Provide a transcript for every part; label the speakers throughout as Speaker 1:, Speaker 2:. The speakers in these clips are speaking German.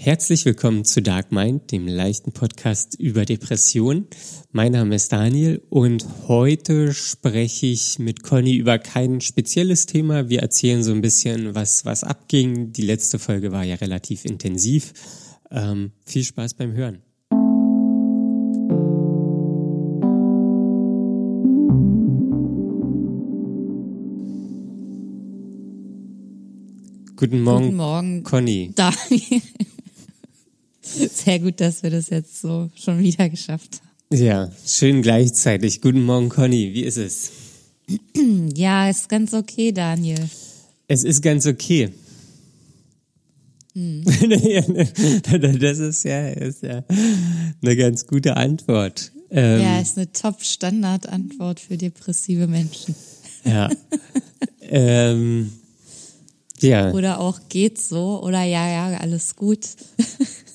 Speaker 1: Herzlich willkommen zu Dark Mind, dem leichten Podcast über Depression. Mein Name ist Daniel und heute spreche ich mit Conny über kein spezielles Thema. Wir erzählen so ein bisschen, was, was abging. Die letzte Folge war ja relativ intensiv. Ähm, viel Spaß beim Hören. Guten Morgen,
Speaker 2: Guten Morgen,
Speaker 1: Conny.
Speaker 2: Daniel. Sehr gut, dass wir das jetzt so schon wieder geschafft haben.
Speaker 1: Ja, schön gleichzeitig. Guten Morgen, Conny. Wie ist es?
Speaker 2: Ja, ist ganz okay, Daniel.
Speaker 1: Es ist ganz okay.
Speaker 2: Hm.
Speaker 1: das ist ja, ist ja eine ganz gute Antwort. Ähm,
Speaker 2: Ja, ist eine Top-Standard-Antwort für depressive Menschen.
Speaker 1: ja. ähm, ja,
Speaker 2: Oder auch geht's so oder ja, ja, alles gut.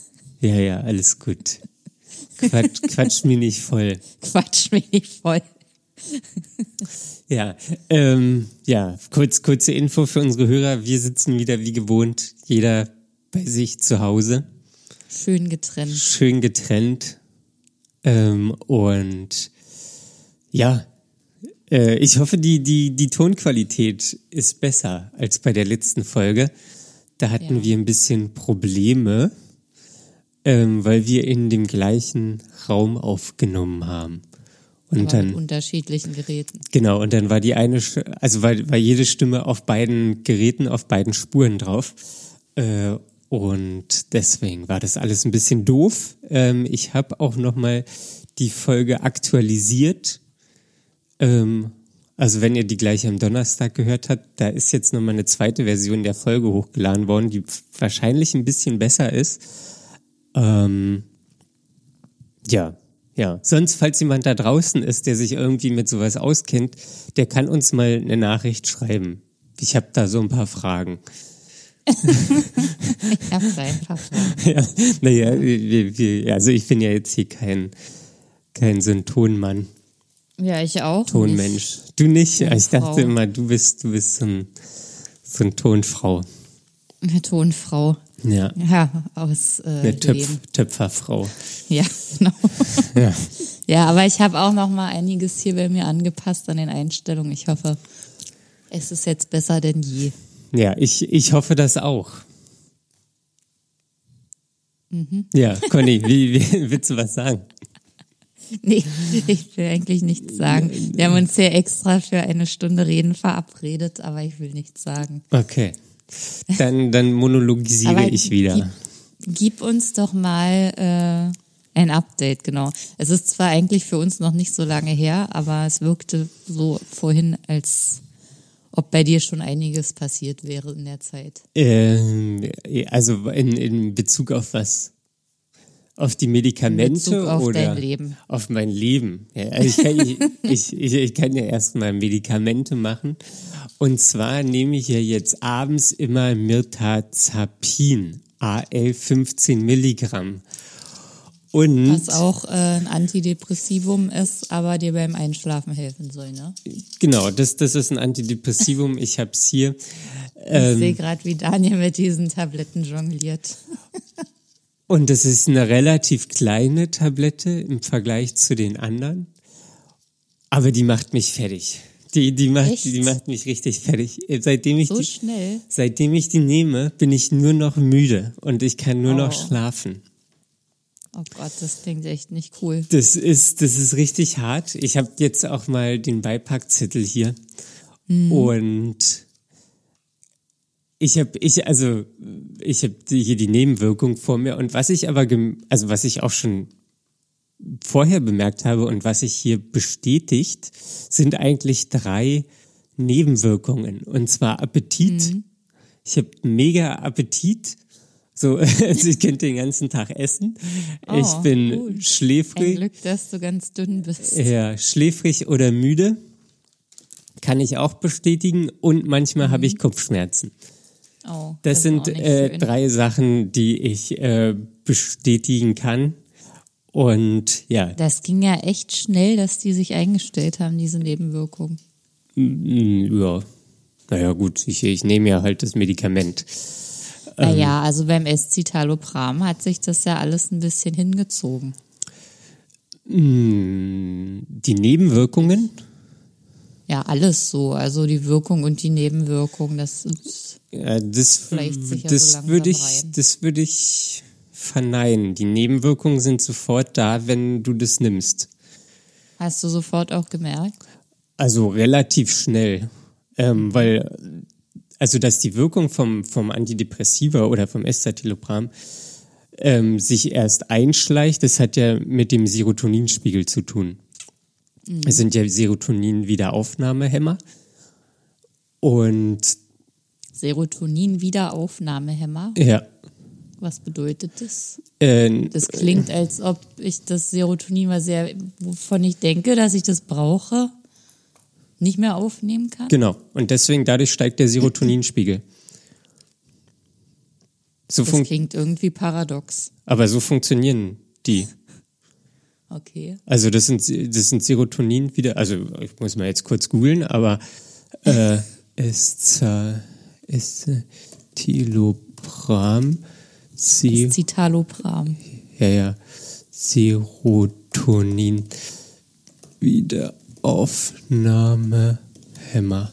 Speaker 1: ja, ja, alles gut. Quatsch, quatsch mich nicht voll.
Speaker 2: Quatsch mich nicht voll.
Speaker 1: Ja, ähm, ja, kurz, kurze Info für unsere Hörer. Wir sitzen wieder wie gewohnt, jeder bei sich zu Hause.
Speaker 2: Schön getrennt.
Speaker 1: schön getrennt. Ähm, und ja, äh, ich hoffe, die, die, die Tonqualität ist besser als bei der letzten Folge. Da hatten
Speaker 2: Ja.
Speaker 1: wir ein bisschen Probleme, ähm, weil wir in dem gleichen Raum aufgenommen haben. Und
Speaker 2: Aber
Speaker 1: dann
Speaker 2: mit unterschiedlichen Geräten.
Speaker 1: Genau, und dann war die eine, also war, war jede Stimme auf beiden Geräten, auf beiden Spuren drauf. Äh, und deswegen war das alles ein bisschen doof. Ähm, ich habe auch nochmal die Folge aktualisiert. Ähm, also wenn ihr die gleich am Donnerstag gehört habt, da ist jetzt nochmal eine zweite Version der Folge hochgeladen worden, die wahrscheinlich ein bisschen besser ist. Ähm, ja, ja. Sonst, falls jemand da draußen ist, der sich irgendwie mit sowas auskennt, der kann uns mal eine Nachricht schreiben. Ich habe da so ein paar Fragen.
Speaker 2: Ich hab's einfach Fragen.
Speaker 1: Ja, naja, wir, wir, also ich bin ja jetzt hier kein, kein so ein Tonmann,
Speaker 2: Ja, ich auch.
Speaker 1: Tonmensch. Du nicht? Ja, ich
Speaker 2: Tonfrau.
Speaker 1: dachte immer, du bist, du bist so ein, so ein Tonfrau.
Speaker 2: Nicht. Eine Tonfrau.
Speaker 1: Ja,
Speaker 2: Ja, aus äh,
Speaker 1: eine Töpf. Töpferfrau.
Speaker 2: Ja, genau.
Speaker 1: Ja.
Speaker 2: Ja, aber ich habe auch noch mal einiges hier bei mir angepasst an den Einstellungen. Ich hoffe, es ist jetzt besser denn je.
Speaker 1: Ja, ich, ich hoffe das auch.
Speaker 2: Mhm.
Speaker 1: Ja, Conny, wie, wie willst du was sagen?
Speaker 2: Nee, ich will eigentlich nichts sagen. Wir haben uns hier extra für eine Stunde reden verabredet, aber ich will nichts sagen.
Speaker 1: Okay. Dann, dann monologisiere
Speaker 2: Aber
Speaker 1: ich wieder.
Speaker 2: Gib, gib uns doch mal äh, ein Update, genau. Es ist zwar eigentlich für uns noch nicht so lange her, aber es wirkte so vorhin, als ob bei dir schon einiges passiert wäre in der Zeit.
Speaker 1: Ähm, also in, in Bezug auf was? Auf die Medikamente
Speaker 2: auf
Speaker 1: oder
Speaker 2: dein Leben.
Speaker 1: auf mein Leben? Ja, also ich, kann, ich, ich, ich, ich kann ja erstmal Medikamente machen. Und zwar nehme ich ja jetzt abends immer Mirtazapin, AL 15 Milligramm. Und
Speaker 2: Was auch äh, ein Antidepressivum ist, aber dir beim Einschlafen helfen soll, ne?
Speaker 1: genau, das, das ist ein Antidepressivum. Ich habe es hier. Ähm,
Speaker 2: Ich sehe gerade, wie Daniel mit diesen Tabletten jongliert.
Speaker 1: Und das ist eine relativ kleine Tablette im Vergleich zu den anderen. Aber die macht mich fertig. Die, die, macht,
Speaker 2: Echt?
Speaker 1: die macht mich richtig fertig. Seitdem ich,
Speaker 2: So
Speaker 1: die,
Speaker 2: schnell.
Speaker 1: seitdem ich die nehme, bin ich nur noch müde und ich kann nur noch
Speaker 2: Oh.
Speaker 1: schlafen.
Speaker 2: Oh Gott, das klingt echt nicht cool.
Speaker 1: Das ist, das ist richtig hart. Ich habe jetzt auch mal den Beipackzettel hier. Und ich habe, ich, also, ich habe hier die Nebenwirkung vor mir. Und was ich aber, also was ich auch schon vorher bemerkt habe und was sich hier bestätigt, sind eigentlich drei Nebenwirkungen. Und zwar Appetit. Ich habe mega Appetit. So, also ich könnte den ganzen Tag essen. ich
Speaker 2: Oh,
Speaker 1: bin
Speaker 2: gut. Ein
Speaker 1: schläfrig.
Speaker 2: Glück, dass du ganz dünn bist.
Speaker 1: Ja, schläfrig oder müde. Kann ich auch bestätigen. Und manchmal habe ich Kopfschmerzen.
Speaker 2: Oh,
Speaker 1: Das,
Speaker 2: ist
Speaker 1: sind äh, drei Sachen, die ich äh, bestätigen kann. Und ja,
Speaker 2: Das ging ja echt schnell, dass die sich eingestellt haben, diese Nebenwirkung.
Speaker 1: mm, ja. Naja, gut, ich, ich nehme ja halt das Medikament.
Speaker 2: Naja, also beim Escitalopram hat sich das ja alles ein bisschen hingezogen.
Speaker 1: Die Nebenwirkungen,
Speaker 2: Ja, alles so. Also die Wirkung und die Nebenwirkung, das ist,
Speaker 1: ja, das,
Speaker 2: Vielleicht sich ja
Speaker 1: das
Speaker 2: so
Speaker 1: würde ich,
Speaker 2: rein.
Speaker 1: das würde ich verneinen. Die Nebenwirkungen sind sofort da, wenn du das nimmst.
Speaker 2: hast du sofort auch gemerkt.
Speaker 1: Also relativ schnell, ähm, weil also dass die Wirkung vom vom Antidepressiva oder vom Escitalopram ähm, sich erst einschleicht, das hat ja mit dem Serotoninspiegel zu tun. Es sind ja Serotonin-Wiederaufnahmehämmer und
Speaker 2: Serotonin-Wiederaufnahmehämmer.
Speaker 1: ja,
Speaker 2: Was bedeutet das?
Speaker 1: äh,
Speaker 2: Das klingt, als ob ich das Serotonin, was sehr, wovon ich denke, dass ich das brauche, nicht mehr aufnehmen kann.
Speaker 1: Genau. Und deswegen, dadurch steigt der Serotoninspiegel. So
Speaker 2: Das klingt irgendwie paradox.
Speaker 1: aber so funktionieren die.
Speaker 2: Okay.
Speaker 1: Also das sind, das sind Serotonin wieder, also ich muss mal jetzt kurz googeln, aber äh, Esza- Escitalopram, Se
Speaker 2: Citalopram.
Speaker 1: ja, ja, Serotonin Wiederaufnahmehämmer.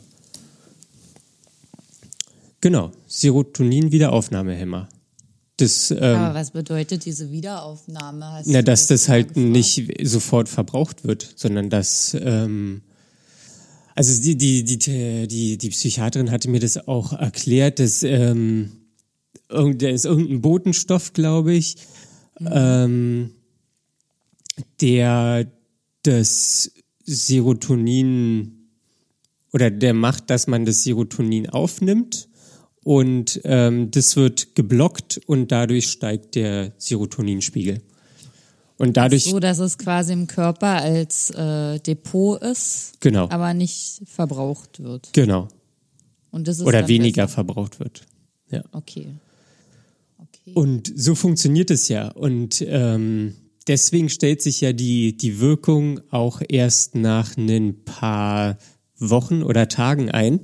Speaker 1: Genau, Serotonin Wiederaufnahmehämmer. Das, ähm,
Speaker 2: Aber was bedeutet diese Wiederaufnahme? Hast
Speaker 1: na, dass das halt
Speaker 2: gefragt?
Speaker 1: nicht sofort verbraucht wird, sondern dass ähm, also die, die, die, die, die Psychiaterin hatte mir das auch erklärt, dass ähm, irgend- da ist irgendein Botenstoff, glaube ich, ähm, der das Serotonin oder der macht, dass man das Serotonin aufnimmt und ähm, das wird geblockt und dadurch steigt der Serotoninspiegel. Und dadurch,
Speaker 2: So, dass es quasi im Körper als äh, Depot ist,
Speaker 1: genau,
Speaker 2: aber nicht verbraucht wird.
Speaker 1: genau,
Speaker 2: Und das ist
Speaker 1: oder weniger
Speaker 2: besser.
Speaker 1: verbraucht wird. Ja.
Speaker 2: Okay. Okay.
Speaker 1: Und so funktioniert es ja. Und ähm, deswegen stellt sich ja die, die Wirkung auch erst nach ein paar Wochen oder Tagen ein,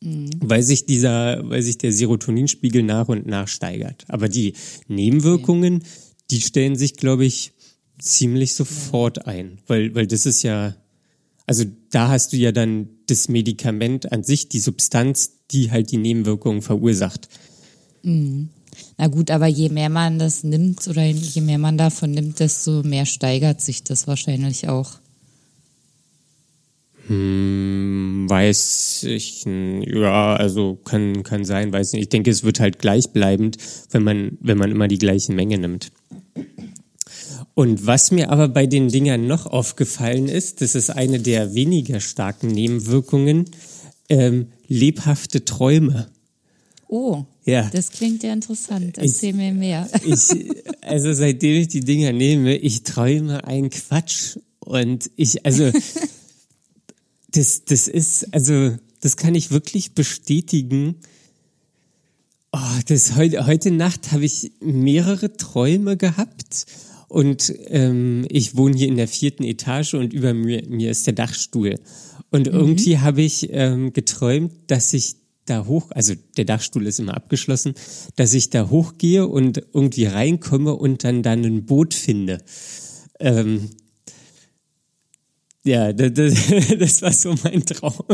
Speaker 1: weil sich dieser, weil sich der Serotoninspiegel nach und nach steigert. Aber die Nebenwirkungen, die stellen sich, glaube ich, ziemlich sofort ein, weil, weil das ist ja, also da hast du ja dann das Medikament an sich, die Substanz, die halt die Nebenwirkungen verursacht.
Speaker 2: Na gut, aber je mehr man das nimmt oder je mehr man davon nimmt, desto mehr steigert sich das wahrscheinlich auch.
Speaker 1: Hm, weiß ich, ja, also kann, kann sein, weiß nicht. Ich denke, es wird halt gleichbleibend, wenn man, wenn man immer die gleichen Menge nimmt. Und was mir aber bei den Dingern noch aufgefallen ist, das ist eine der weniger starken Nebenwirkungen, ähm, lebhafte Träume.
Speaker 2: Oh,
Speaker 1: Ja.
Speaker 2: das klingt ja interessant. Erzähl mir mehr.
Speaker 1: Ich, also seitdem ich die Dinger nehme, ich träume einen Quatsch. Und ich, also, das, das ist, also, das kann ich wirklich bestätigen. Oh, das heute, heute Nacht habe ich mehrere Träume gehabt. Und ähm, ich wohne hier in der vierten Etage und über mir, mir ist der Dachstuhl. Und irgendwie habe ich ähm, geträumt, dass ich da hoch, also der Dachstuhl ist immer abgeschlossen, dass ich da hochgehe und irgendwie reinkomme und dann dann ein Boot finde. Ähm, ja, das, das, war so mein Traum.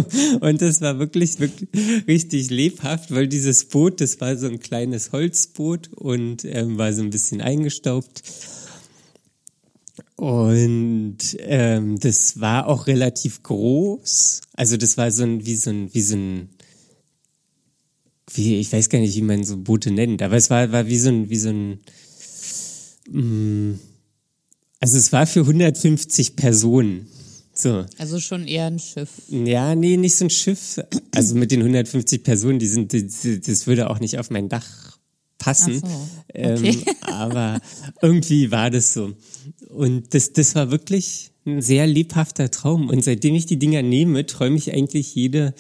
Speaker 1: Und das war wirklich, wirklich richtig lebhaft, weil dieses Boot, das war so ein kleines Holzboot und ähm, war so ein bisschen eingestaubt. Und ähm, das war auch relativ groß. Also das war so ein, wie so ein, wie so ein, wie, ich weiß gar nicht, wie man so Boote nennt, aber es war, war wie so ein, wie so ein, mm, also es war für 150 Personen. So.
Speaker 2: Also schon eher ein Schiff.
Speaker 1: Ja, nee, nicht so ein Schiff. Also mit den 150 Personen, die sind, die, die, das würde auch nicht auf mein Dach passen.
Speaker 2: Ach so,
Speaker 1: ähm,
Speaker 2: okay.
Speaker 1: aber irgendwie war das so. Und das, das war wirklich ein sehr lebhafter Traum. Und seitdem ich die Dinger nehme, träume ich eigentlich jede,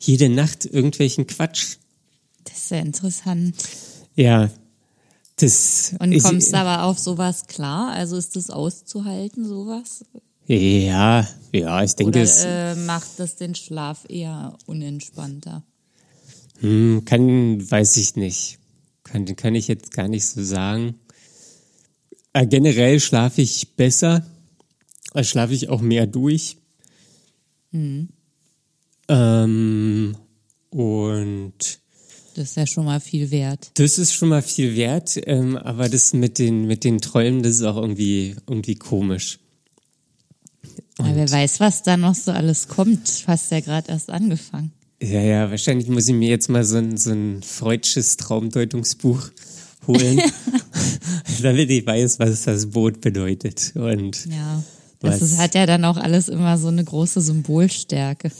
Speaker 1: jede Nacht irgendwelchen Quatsch.
Speaker 2: Das ist ja interessant.
Speaker 1: Ja. Das
Speaker 2: Und
Speaker 1: ich-
Speaker 2: kommst du aber auf sowas klar? Also ist das auszuhalten, sowas?
Speaker 1: Ja, ja, ich denke,
Speaker 2: Oder
Speaker 1: es
Speaker 2: äh, macht das den Schlaf eher unentspannter?
Speaker 1: hm, kann, weiß ich nicht. kann, kann ich jetzt gar nicht so sagen. Äh, generell schlafe ich besser, äh, schlafe ich auch mehr durch.
Speaker 2: Mhm.
Speaker 1: Ähm, und
Speaker 2: Das ist ja schon mal viel wert.
Speaker 1: das ist schon mal viel wert, ähm, aber das mit den, mit den Träumen, das ist auch irgendwie, irgendwie komisch.
Speaker 2: Aber wer weiß, was da noch so alles kommt. Hast ja gerade erst angefangen.
Speaker 1: Ja, ja, wahrscheinlich muss ich mir jetzt mal so ein, so ein freudsches Traumdeutungsbuch holen, damit ich weiß, was das Boot bedeutet. Und
Speaker 2: Ja. Das ist, hat ja dann auch alles immer so eine große Symbolstärke,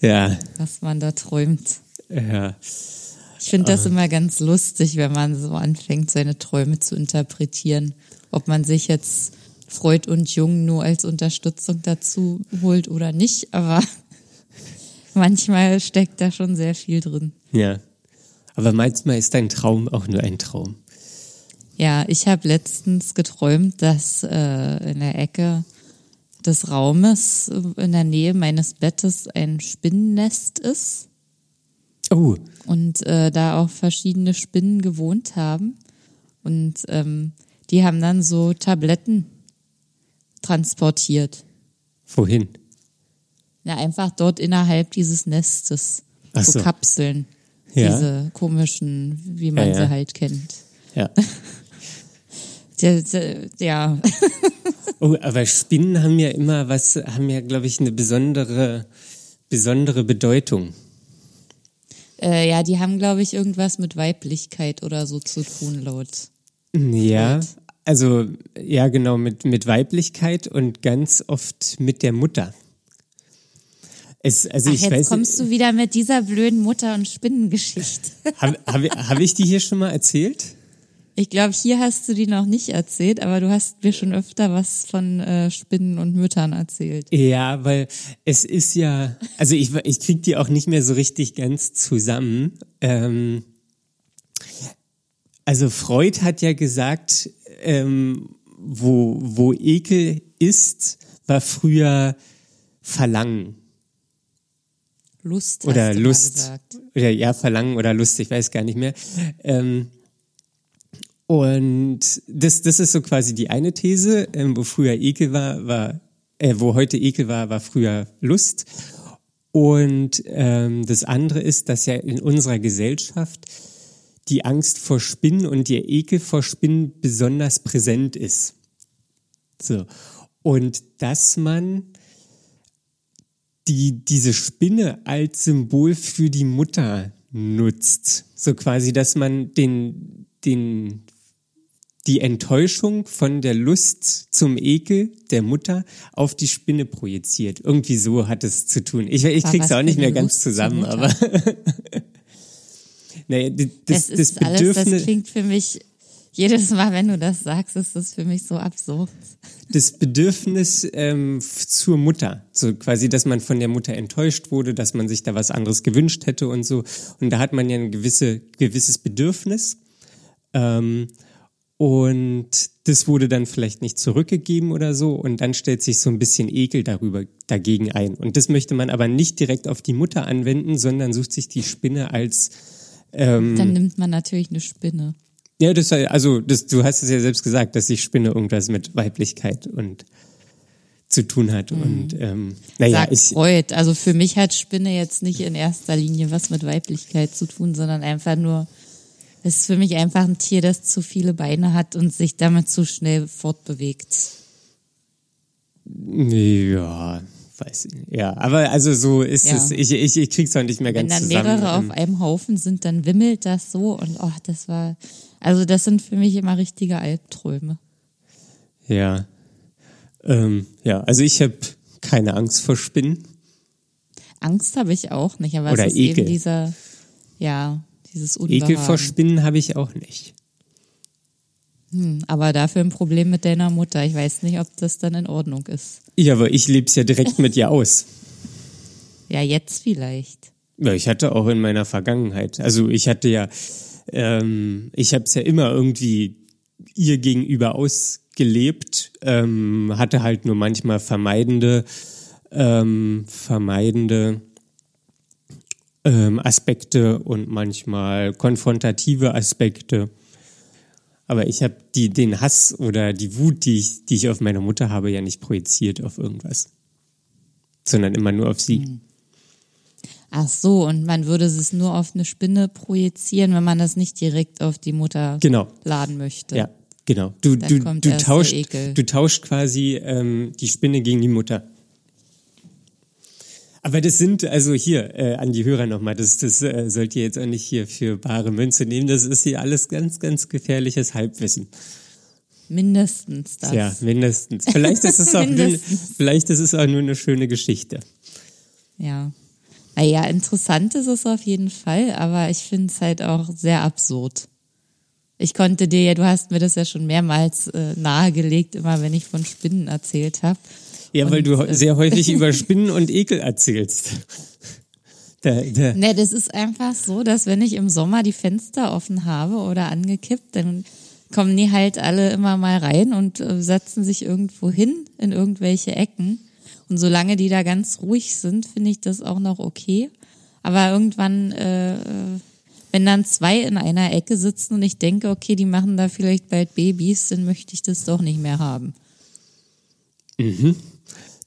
Speaker 1: ja,
Speaker 2: was man da träumt.
Speaker 1: ja,
Speaker 2: Ich finde das immer ganz lustig, wenn man so anfängt, seine Träume zu interpretieren. Ob man sich jetzt Freud und Jung nur als Unterstützung dazu holt oder nicht, aber manchmal steckt da schon sehr viel drin.
Speaker 1: ja. Aber manchmal ist dein Traum auch nur ein Traum.
Speaker 2: Ja, ich habe letztens geträumt, dass äh, in der Ecke des Raumes äh, in der Nähe meines Bettes ein Spinnennest ist
Speaker 1: Oh,
Speaker 2: und äh, da auch verschiedene Spinnen gewohnt haben. Und ähm, die haben dann so Tabletten transportiert.
Speaker 1: wohin?
Speaker 2: Ja, einfach dort innerhalb dieses Nestes.
Speaker 1: Ach
Speaker 2: so
Speaker 1: so.
Speaker 2: Kapseln.
Speaker 1: Ja.
Speaker 2: Diese komischen, wie man
Speaker 1: Ja, ja.
Speaker 2: sie halt kennt.
Speaker 1: Ja.
Speaker 2: Ja, ja, ja.
Speaker 1: Oh, aber Spinnen haben ja immer was, haben ja, glaube ich, eine besondere, besondere Bedeutung.
Speaker 2: Äh, ja, die haben, glaube ich, irgendwas mit Weiblichkeit oder so zu tun, laut.
Speaker 1: Ja, also ja genau mit mit Weiblichkeit und ganz oft mit der Mutter. Es, also
Speaker 2: Ach,
Speaker 1: ich
Speaker 2: jetzt
Speaker 1: weiß,
Speaker 2: kommst du wieder mit dieser blöden Mutter- und Spinnengeschichte.
Speaker 1: habe hab, hab ich die hier schon mal erzählt?
Speaker 2: Ich glaube, hier hast du die noch nicht erzählt, aber du hast mir schon öfter was von äh, Spinnen und Müttern erzählt.
Speaker 1: Ja, weil es ist ja, also ich ich krieg die auch nicht mehr so richtig ganz zusammen. Ähm, also Freud hat ja gesagt, ähm, wo wo Ekel ist, war früher Verlangen.
Speaker 2: Lust
Speaker 1: oder Lust oder ja Verlangen oder Lust, ich weiß gar nicht mehr. Ähm, und das das ist so quasi die eine These, ähm, wo früher Ekel war, war äh, wo heute Ekel war, war früher Lust. Und ähm, das andere ist, dass ja in unserer Gesellschaft die Angst vor Spinnen und der Ekel vor Spinnen besonders präsent ist. So. Und dass man die diese Spinne als Symbol für die Mutter nutzt. So quasi, dass man den, den, die Enttäuschung von der Lust zum Ekel der Mutter auf die Spinne projiziert. Irgendwie so hat es zu tun. Ich, ich krieg's auch nicht mehr ganz
Speaker 2: Lust zur
Speaker 1: zusammen, aber. naja, das, das,
Speaker 2: Das ist alles, das klingt für mich, jedes Mal, wenn du das sagst, ist das für mich so absurd.
Speaker 1: das Bedürfnis ähm, zur Mutter. So quasi, dass man von der Mutter enttäuscht wurde, dass man sich da was anderes gewünscht hätte und so. Und da hat man ja ein gewisse, gewisses Bedürfnis. Ähm, und das wurde dann vielleicht nicht zurückgegeben oder so. Und dann stellt sich so ein bisschen Ekel darüber, dagegen ein. Und das möchte man aber nicht direkt auf die Mutter anwenden, sondern sucht sich die Spinne als
Speaker 2: Dann nimmt man natürlich eine Spinne.
Speaker 1: ja, das also das, du hast es ja selbst gesagt, dass die Spinne irgendwas mit Weiblichkeit und zu tun hat. Und ähm, naja,
Speaker 2: Sagt
Speaker 1: ich
Speaker 2: Freud. Also für mich hat Spinne jetzt nicht in erster Linie was mit Weiblichkeit zu tun, sondern einfach nur, es ist für mich einfach ein Tier, das zu viele Beine hat und sich damit zu schnell fortbewegt.
Speaker 1: ja, weiß ich nicht. Ja, aber also so ist
Speaker 2: Ja.
Speaker 1: es. Ich, ich, ich krieg's auch nicht mehr
Speaker 2: Wenn
Speaker 1: ganz
Speaker 2: dann
Speaker 1: zusammen.
Speaker 2: mehrere auf
Speaker 1: Ähm,
Speaker 2: einem Haufen sind, dann wimmelt das so und oh, das war, also das sind für mich immer richtige Albträume.
Speaker 1: ja. Ähm, ja, also ich habe keine Angst vor Spinnen.
Speaker 2: Angst habe ich auch nicht, aber
Speaker 1: Oder
Speaker 2: es ist
Speaker 1: Ekel.
Speaker 2: eben dieser, ja, dieses Unbehagen.
Speaker 1: Ekel vor Spinnen habe ich auch nicht.
Speaker 2: Hm, aber dafür ein Problem mit deiner Mutter. Ich weiß nicht, ob das dann in Ordnung ist.
Speaker 1: Ja, aber ich leb's ja direkt mit ihr aus.
Speaker 2: Ja, jetzt vielleicht.
Speaker 1: Ja, ich hatte auch in meiner Vergangenheit. Also ich hatte ja, ähm, ich habe es ja immer irgendwie ihr gegenüber ausgelebt, ähm, hatte halt nur manchmal vermeidende, ähm, vermeidende ähm, Aspekte und manchmal konfrontative Aspekte. Aber ich habe die den Hass oder die Wut, die ich, die ich auf meine Mutter habe, ja nicht projiziert auf irgendwas, sondern immer nur auf sie.
Speaker 2: Hm. Ach so, und man würde es nur auf eine Spinne projizieren, wenn man das nicht direkt auf die Mutter
Speaker 1: Genau.
Speaker 2: laden möchte.
Speaker 1: Ja, genau. Du,
Speaker 2: Da
Speaker 1: du, du, tauscht,
Speaker 2: Ekel.
Speaker 1: du tauscht quasi ähm, die Spinne gegen die Mutter. Aber das sind, also hier, äh, an die Hörer nochmal, das, das äh, sollt ihr jetzt auch nicht hier für bare Münze nehmen. Das ist hier alles ganz, ganz gefährliches Halbwissen.
Speaker 2: Mindestens das.
Speaker 1: Ja, mindestens. Vielleicht ist es auch, nur, vielleicht ist es auch nur eine schöne Geschichte.
Speaker 2: Ja. Naja, interessant ist es auf jeden Fall, aber ich finde es halt auch sehr absurd. Ich konnte dir ja, du hast mir das ja schon mehrmals äh, nahegelegt, immer wenn ich von Spinnen erzählt habe.
Speaker 1: Ja, weil
Speaker 2: Und,
Speaker 1: du
Speaker 2: äh,
Speaker 1: sehr häufig über Spinnen und Ekel erzählst. Da, da,
Speaker 2: Ne, das ist einfach so, dass wenn ich im Sommer die Fenster offen habe oder angekippt, dann kommen die halt alle immer mal rein und äh, setzen sich irgendwo hin in irgendwelche Ecken. Und solange die da ganz ruhig sind, finde ich das auch noch okay. Aber irgendwann, äh, äh, wenn dann zwei in einer Ecke sitzen und ich denke, okay, die machen da vielleicht bald Babys, dann möchte ich das doch nicht mehr haben.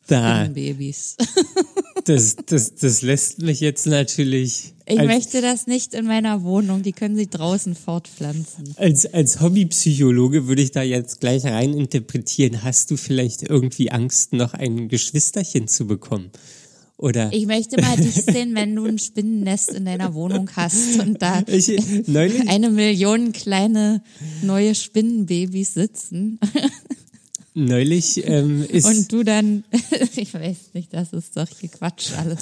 Speaker 1: Da,
Speaker 2: Babys.
Speaker 1: das, das, das lässt mich jetzt natürlich.
Speaker 2: Ich
Speaker 1: als,
Speaker 2: möchte das nicht in meiner Wohnung. Die können sich draußen fortpflanzen.
Speaker 1: Als, als Hobbypsychologe würde ich da jetzt gleich rein interpretieren. Hast du vielleicht irgendwie Angst, noch ein Geschwisterchen zu bekommen? Oder
Speaker 2: Ich möchte mal dich sehen, wenn du ein Spinnennest in deiner Wohnung hast und da
Speaker 1: ich,
Speaker 2: eine Million kleine neue Spinnenbabys sitzen
Speaker 1: neulich ähm, ist
Speaker 2: und du dann, ich weiß nicht, das ist doch hier Quatsch alles.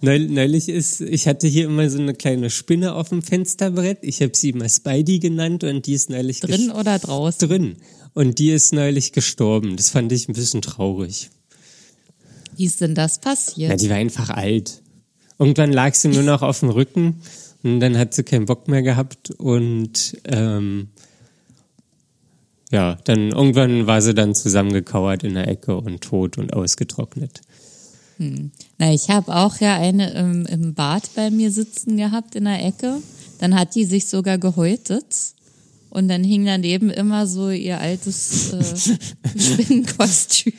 Speaker 1: Neul- Neulich ist, ich hatte hier immer so eine kleine Spinne auf dem Fensterbrett. Ich habe sie immer Spidey genannt und die ist neulich
Speaker 2: Drin oder draußen?
Speaker 1: drin. Und die ist neulich gestorben. Das fand ich ein bisschen traurig.
Speaker 2: Wie ist denn das
Speaker 1: Ja,
Speaker 2: passiert?
Speaker 1: die war einfach alt. Irgendwann lag sie nur noch auf dem Rücken und dann hat sie keinen Bock mehr gehabt und ähm, ja, dann irgendwann war sie dann zusammengekauert in der Ecke und tot und ausgetrocknet.
Speaker 2: Na, ich habe auch ja eine im, im Bad bei mir sitzen gehabt in der Ecke. Dann hat die sich sogar gehäutet. Und dann hing daneben immer so ihr altes äh, Spinnenkostüm.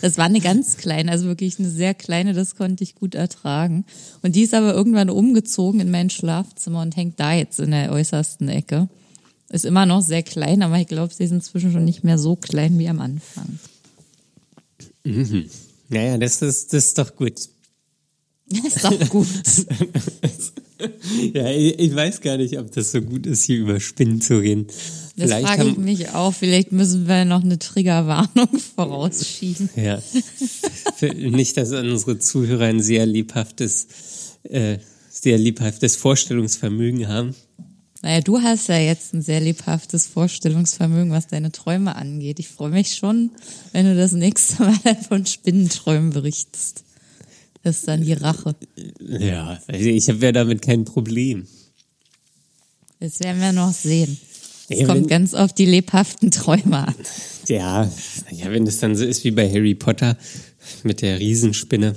Speaker 2: Das war eine ganz kleine, also wirklich eine sehr kleine, das konnte ich gut ertragen. Und die ist aber irgendwann umgezogen in mein Schlafzimmer und hängt da jetzt in der äußersten Ecke. Ist immer noch sehr klein, aber ich glaube, sie ist inzwischen schon nicht mehr so klein wie am Anfang.
Speaker 1: Naja, das ist, das ist doch gut.
Speaker 2: ist doch gut.
Speaker 1: Ja, ich, ich weiß gar nicht, ob das so gut ist, hier über Spinnen zu reden.
Speaker 2: Das
Speaker 1: Vielleicht
Speaker 2: frage ich
Speaker 1: haben,
Speaker 2: mich auch. Vielleicht müssen wir noch eine Triggerwarnung vorausschieben.
Speaker 1: ja, nicht, dass unsere Zuhörer ein sehr lebhaftes, äh, sehr lebhaftes Vorstellungsvermögen haben.
Speaker 2: Naja, du hast ja jetzt ein sehr lebhaftes Vorstellungsvermögen, was deine Träume angeht. Ich freue mich schon, wenn du das nächste Mal von Spinnenträumen berichtest. Das ist dann die Rache.
Speaker 1: Ja, ich habe ja damit kein Problem.
Speaker 2: Das werden wir noch sehen. Es
Speaker 1: Ja,
Speaker 2: kommt
Speaker 1: wenn-
Speaker 2: ganz auf die lebhaften Träume an.
Speaker 1: Ja, ja, wenn es dann so ist wie bei Harry Potter mit der Riesenspinne.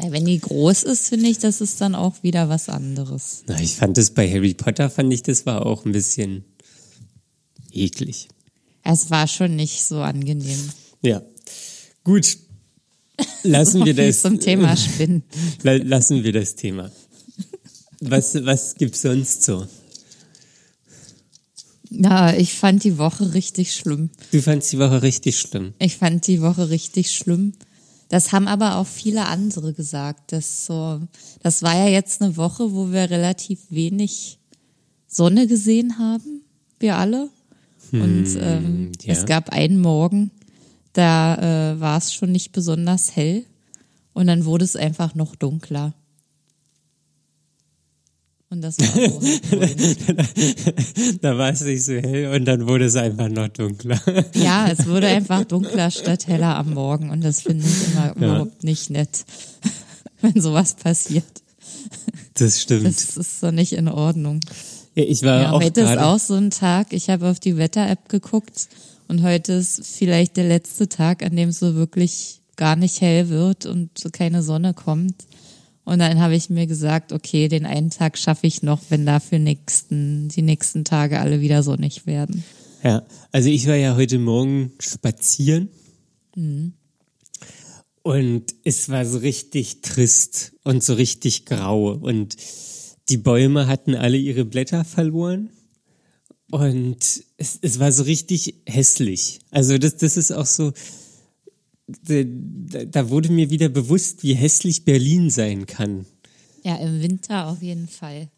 Speaker 2: Ja, wenn die groß ist, finde ich, das ist dann auch wieder was anderes.
Speaker 1: Na, ich fand es bei Harry Potter, fand ich, das war auch ein bisschen eklig.
Speaker 2: Es war schon nicht so angenehm.
Speaker 1: Ja. Gut. Lassen wir
Speaker 2: Viel
Speaker 1: das.
Speaker 2: zum Thema Spinnen.
Speaker 1: La- Lassen wir das Thema. Was, was gibt's sonst so?
Speaker 2: Na, ich fand die Woche richtig schlimm.
Speaker 1: Du fandst die Woche richtig schlimm.
Speaker 2: Ich fand die Woche richtig schlimm. Das haben aber auch viele andere gesagt. Das so, das war ja jetzt eine Woche, wo wir relativ wenig Sonne gesehen haben, wir alle. Und ähm,
Speaker 1: ja.
Speaker 2: es gab einen Morgen, da äh, war es schon nicht besonders hell und dann wurde es einfach noch dunkler. Und das war so halt
Speaker 1: Da war es nicht so hell und dann wurde es einfach noch dunkler.
Speaker 2: Ja, es wurde einfach dunkler statt heller am Morgen und das finde ich immer überhaupt nicht nett, wenn sowas passiert.
Speaker 1: Das stimmt.
Speaker 2: Das ist so nicht in Ordnung.
Speaker 1: ja, ich war
Speaker 2: Ja,
Speaker 1: auch
Speaker 2: heute ist auch so ein Tag, ich habe auf die Wetter-App geguckt und heute ist vielleicht der letzte Tag, an dem es so wirklich gar nicht hell wird und so keine Sonne kommt. Und dann habe ich mir gesagt, okay, den einen Tag schaffe ich noch, wenn dafür nächsten, die nächsten Tage alle wieder sonnig werden.
Speaker 1: Ja, also ich war ja heute Morgen spazieren. Und es war so richtig trist und so richtig grau. Und die Bäume hatten alle ihre Blätter verloren. Und es, es war so richtig hässlich. Also das, das ist auch so, da, da wurde mir wieder bewusst, wie hässlich Berlin sein kann.
Speaker 2: Ja, im Winter auf jeden Fall.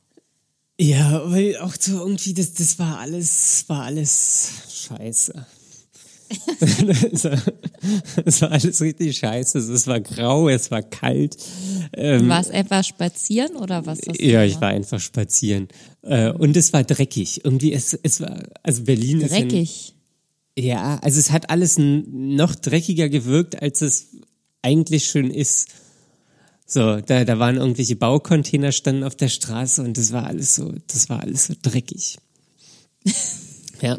Speaker 1: Ja, weil auch so irgendwie, das, das war alles, war alles scheiße. Es war alles richtig scheiße. Es war grau, es war kalt.
Speaker 2: Du warst einfach spazieren oder was?
Speaker 1: Ja, ich war einfach spazieren. Äh, Und es war dreckig. Irgendwie, es, es war, also Berlin ist.
Speaker 2: Dreckig.
Speaker 1: Ja, also es hat alles noch dreckiger gewirkt, als es eigentlich schon ist. So, da, da waren irgendwelche Baucontainer standen auf der Straße und das war alles so, das war alles so dreckig. ja.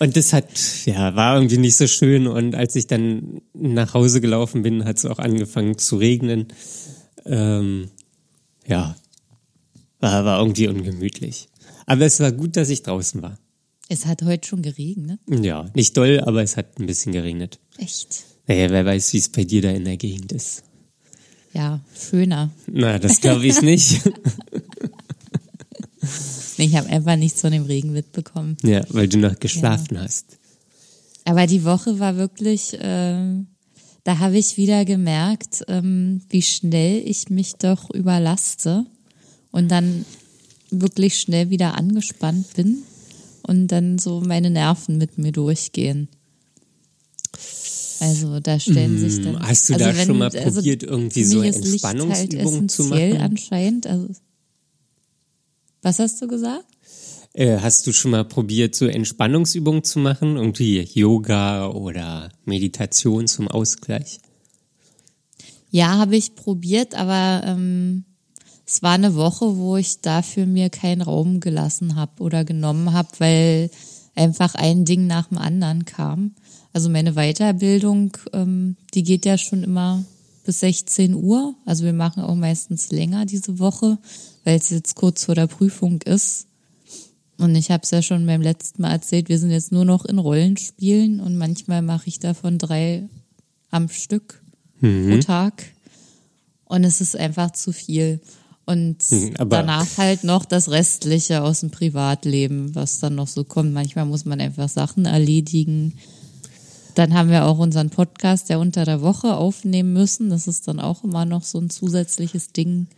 Speaker 1: Und das hat, ja, war irgendwie nicht so schön. Und als ich dann nach Hause gelaufen bin, hat es auch angefangen zu regnen. Ähm, ja, war, war irgendwie ungemütlich. Aber es war gut, dass ich draußen war.
Speaker 2: Es hat heute schon geregnet.
Speaker 1: Ja, nicht doll, aber es hat ein bisschen geregnet.
Speaker 2: Echt?
Speaker 1: Naja, wer weiß, wie es bei dir da in der Gegend ist.
Speaker 2: Ja, schöner.
Speaker 1: Na, das glaube ich nicht.
Speaker 2: Ich habe einfach nichts von dem Regen mitbekommen.
Speaker 1: ja, weil du noch geschlafen hast.
Speaker 2: Aber die Woche war wirklich, äh, da habe ich wieder gemerkt, ähm, wie schnell ich mich doch überlaste und dann wirklich schnell wieder angespannt bin und dann so meine Nerven mit mir durchgehen. Also da stellen sich dann.
Speaker 1: Hm, hast du
Speaker 2: also
Speaker 1: da
Speaker 2: wenn-
Speaker 1: schon mal
Speaker 2: also
Speaker 1: probiert, irgendwie so
Speaker 2: mich ist Licht
Speaker 1: Entspannungsübungen zu machen?
Speaker 2: anscheinend. Also, was hast du gesagt?
Speaker 1: Äh, hast du schon mal probiert, so Entspannungsübungen zu machen? Irgendwie Yoga oder Meditation zum Ausgleich?
Speaker 2: Ja, habe ich probiert, aber ähm, es war eine Woche, wo ich dafür mir keinen Raum gelassen habe oder genommen habe, weil einfach ein Ding nach dem anderen kam. Also meine Weiterbildung, ähm, die geht ja schon immer bis 16 Uhr. Also wir machen auch meistens länger diese Woche, weil es jetzt kurz vor der Prüfung ist. Und ich habe es ja schon beim letzten Mal erzählt, wir sind jetzt nur noch in Rollenspielen und manchmal mache ich davon drei am Stück pro Tag. Und es ist einfach zu viel. Und
Speaker 1: Hm,
Speaker 2: danach halt noch das Restliche aus dem Privatleben, was dann noch so kommt. Manchmal muss man einfach Sachen erledigen. Dann haben wir auch unseren Podcast, der unter der Woche aufnehmen müssen. Das ist dann auch immer noch so ein zusätzliches Ding.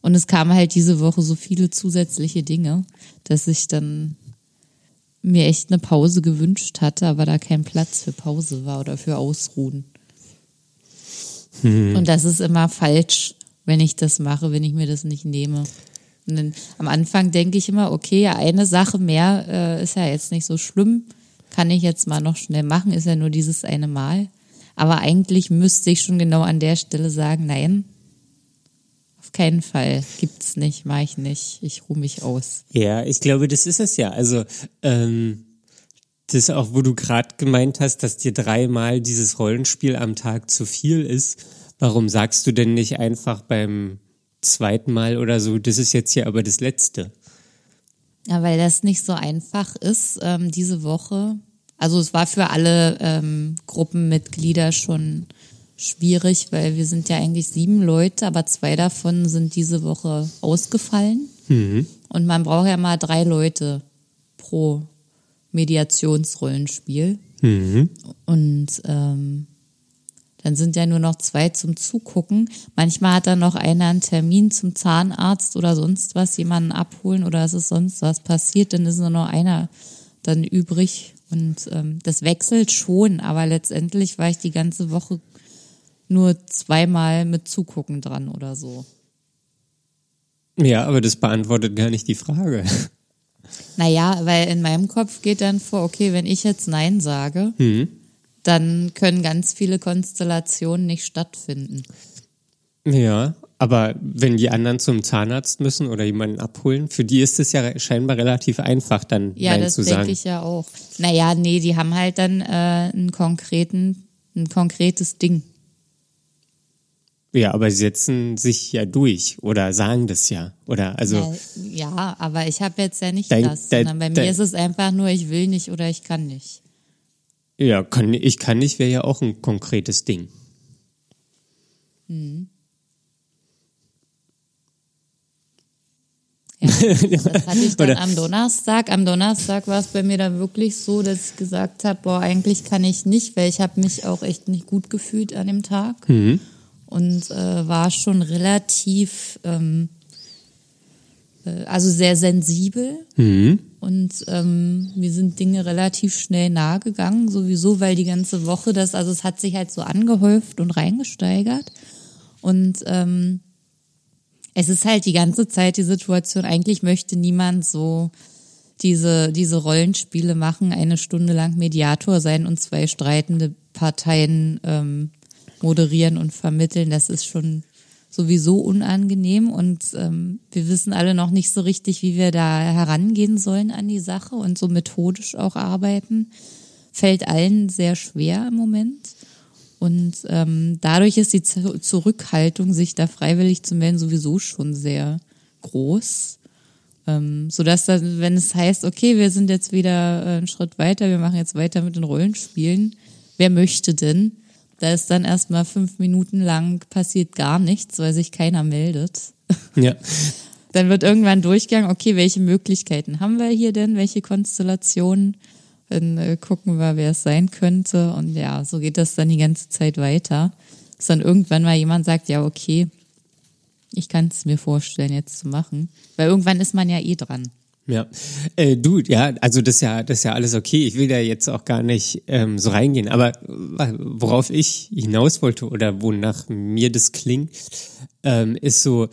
Speaker 2: Und es kamen halt diese Woche so viele zusätzliche Dinge, dass ich dann mir echt eine Pause gewünscht hatte, aber da kein Platz für Pause war oder für Ausruhen. Und das ist immer falsch, wenn ich das mache, wenn ich mir das nicht nehme. Und dann, am Anfang denke ich immer, okay, ja, eine Sache mehr äh, ist ja jetzt nicht so schlimm, kann ich jetzt mal noch schnell machen, ist ja nur dieses eine Mal. Aber eigentlich müsste ich schon genau an der Stelle sagen, nein, auf keinen Fall, gibt's nicht, mache ich nicht, ich ruhe mich aus.
Speaker 1: Ja, ich glaube, das ist es ja. Also, ähm, das auch, wo du gerade gemeint hast, dass dir dreimal dieses Rollenspiel am Tag zu viel ist. Warum sagst du denn nicht einfach beim zweiten Mal oder so, das ist jetzt hier aber das letzte?
Speaker 2: Ja, weil das nicht so einfach ist, ähm, diese Woche. Also es war für alle ähm, Gruppenmitglieder schon schwierig, weil wir sind ja eigentlich sieben Leute, aber zwei davon sind diese Woche ausgefallen. Und man braucht ja mal drei Leute pro Mediationsrollenspiel. Und ähm, dann sind ja nur noch zwei zum Zugucken. Manchmal hat dann noch einer einen Termin zum Zahnarzt oder sonst was, jemanden abholen oder es ist sonst was passiert, dann ist nur noch einer dann übrig. Und ähm, das wechselt schon, aber letztendlich war ich die ganze Woche nur zweimal mit Zugucken dran oder so.
Speaker 1: Ja, aber das beantwortet gar nicht die Frage.
Speaker 2: Naja, weil in meinem Kopf geht dann vor, okay, wenn ich jetzt Nein sage, dann können ganz viele Konstellationen nicht stattfinden.
Speaker 1: Ja, aber wenn die anderen zum Zahnarzt müssen oder jemanden abholen, für die ist es ja scheinbar relativ einfach, dann
Speaker 2: Ja,
Speaker 1: Nein
Speaker 2: das
Speaker 1: zu
Speaker 2: denke
Speaker 1: sagen.
Speaker 2: ich ja auch. Naja, nee, die haben halt dann äh, einen konkreten, ein konkretes Ding.
Speaker 1: Ja, aber sie setzen sich ja durch oder sagen das ja. Oder also.
Speaker 2: Ja, ja aber ich habe jetzt ja nicht
Speaker 1: Dein-
Speaker 2: das, sondern bei
Speaker 1: dein-
Speaker 2: mir ist es einfach nur, ich will nicht oder ich kann nicht.
Speaker 1: Ja, kann, ich kann nicht, wäre ja auch ein konkretes Ding.
Speaker 2: Ja, das hatte ich dann
Speaker 1: Oder-
Speaker 2: am Donnerstag. Am Donnerstag war es bei mir dann wirklich so, dass ich gesagt habe, boah, eigentlich kann ich nicht, weil ich habe mich auch echt nicht gut gefühlt an dem Tag und äh, war schon relativ, ähm, äh, also sehr sensibel und ähm, mir sind Dinge relativ schnell nahe gegangen, sowieso, weil die ganze Woche das, also es hat sich halt so angehäuft und reingesteigert und ähm, es ist halt die ganze Zeit die Situation, eigentlich möchte niemand so diese, diese Rollenspiele machen, eine Stunde lang Mediator sein und zwei streitende Parteien ähm, moderieren und vermitteln. Das ist schon sowieso unangenehm und ähm, wir wissen alle noch nicht so richtig, wie wir da herangehen sollen an die Sache und so methodisch auch arbeiten. Fällt allen sehr schwer im Moment. Und ähm, dadurch ist die Zu- Zurückhaltung, sich da freiwillig zu melden, sowieso schon sehr groß. Ähm, sodass dann, wenn es heißt, okay, wir sind jetzt wieder äh, einen Schritt weiter, wir machen jetzt weiter mit den Rollenspielen, wer möchte denn? Da ist dann erstmal fünf Minuten lang passiert gar nichts, weil sich keiner meldet.
Speaker 1: Ja.
Speaker 2: Dann wird irgendwann durchgegangen, okay, welche Möglichkeiten haben wir hier denn, welche Konstellationen? Dann äh, gucken wir, wer es sein könnte. Und ja, so geht das dann die ganze Zeit weiter. Bis dann irgendwann mal jemand sagt, ja, okay, ich kann es mir vorstellen, jetzt zu machen. Weil irgendwann ist man ja eh dran.
Speaker 1: Ja, äh, du, ja, also das ist ja, das ist ja alles okay. Ich will da jetzt auch gar nicht ähm, so reingehen. Aber worauf ich hinaus wollte oder wonach mir das klingt, ähm, ist so,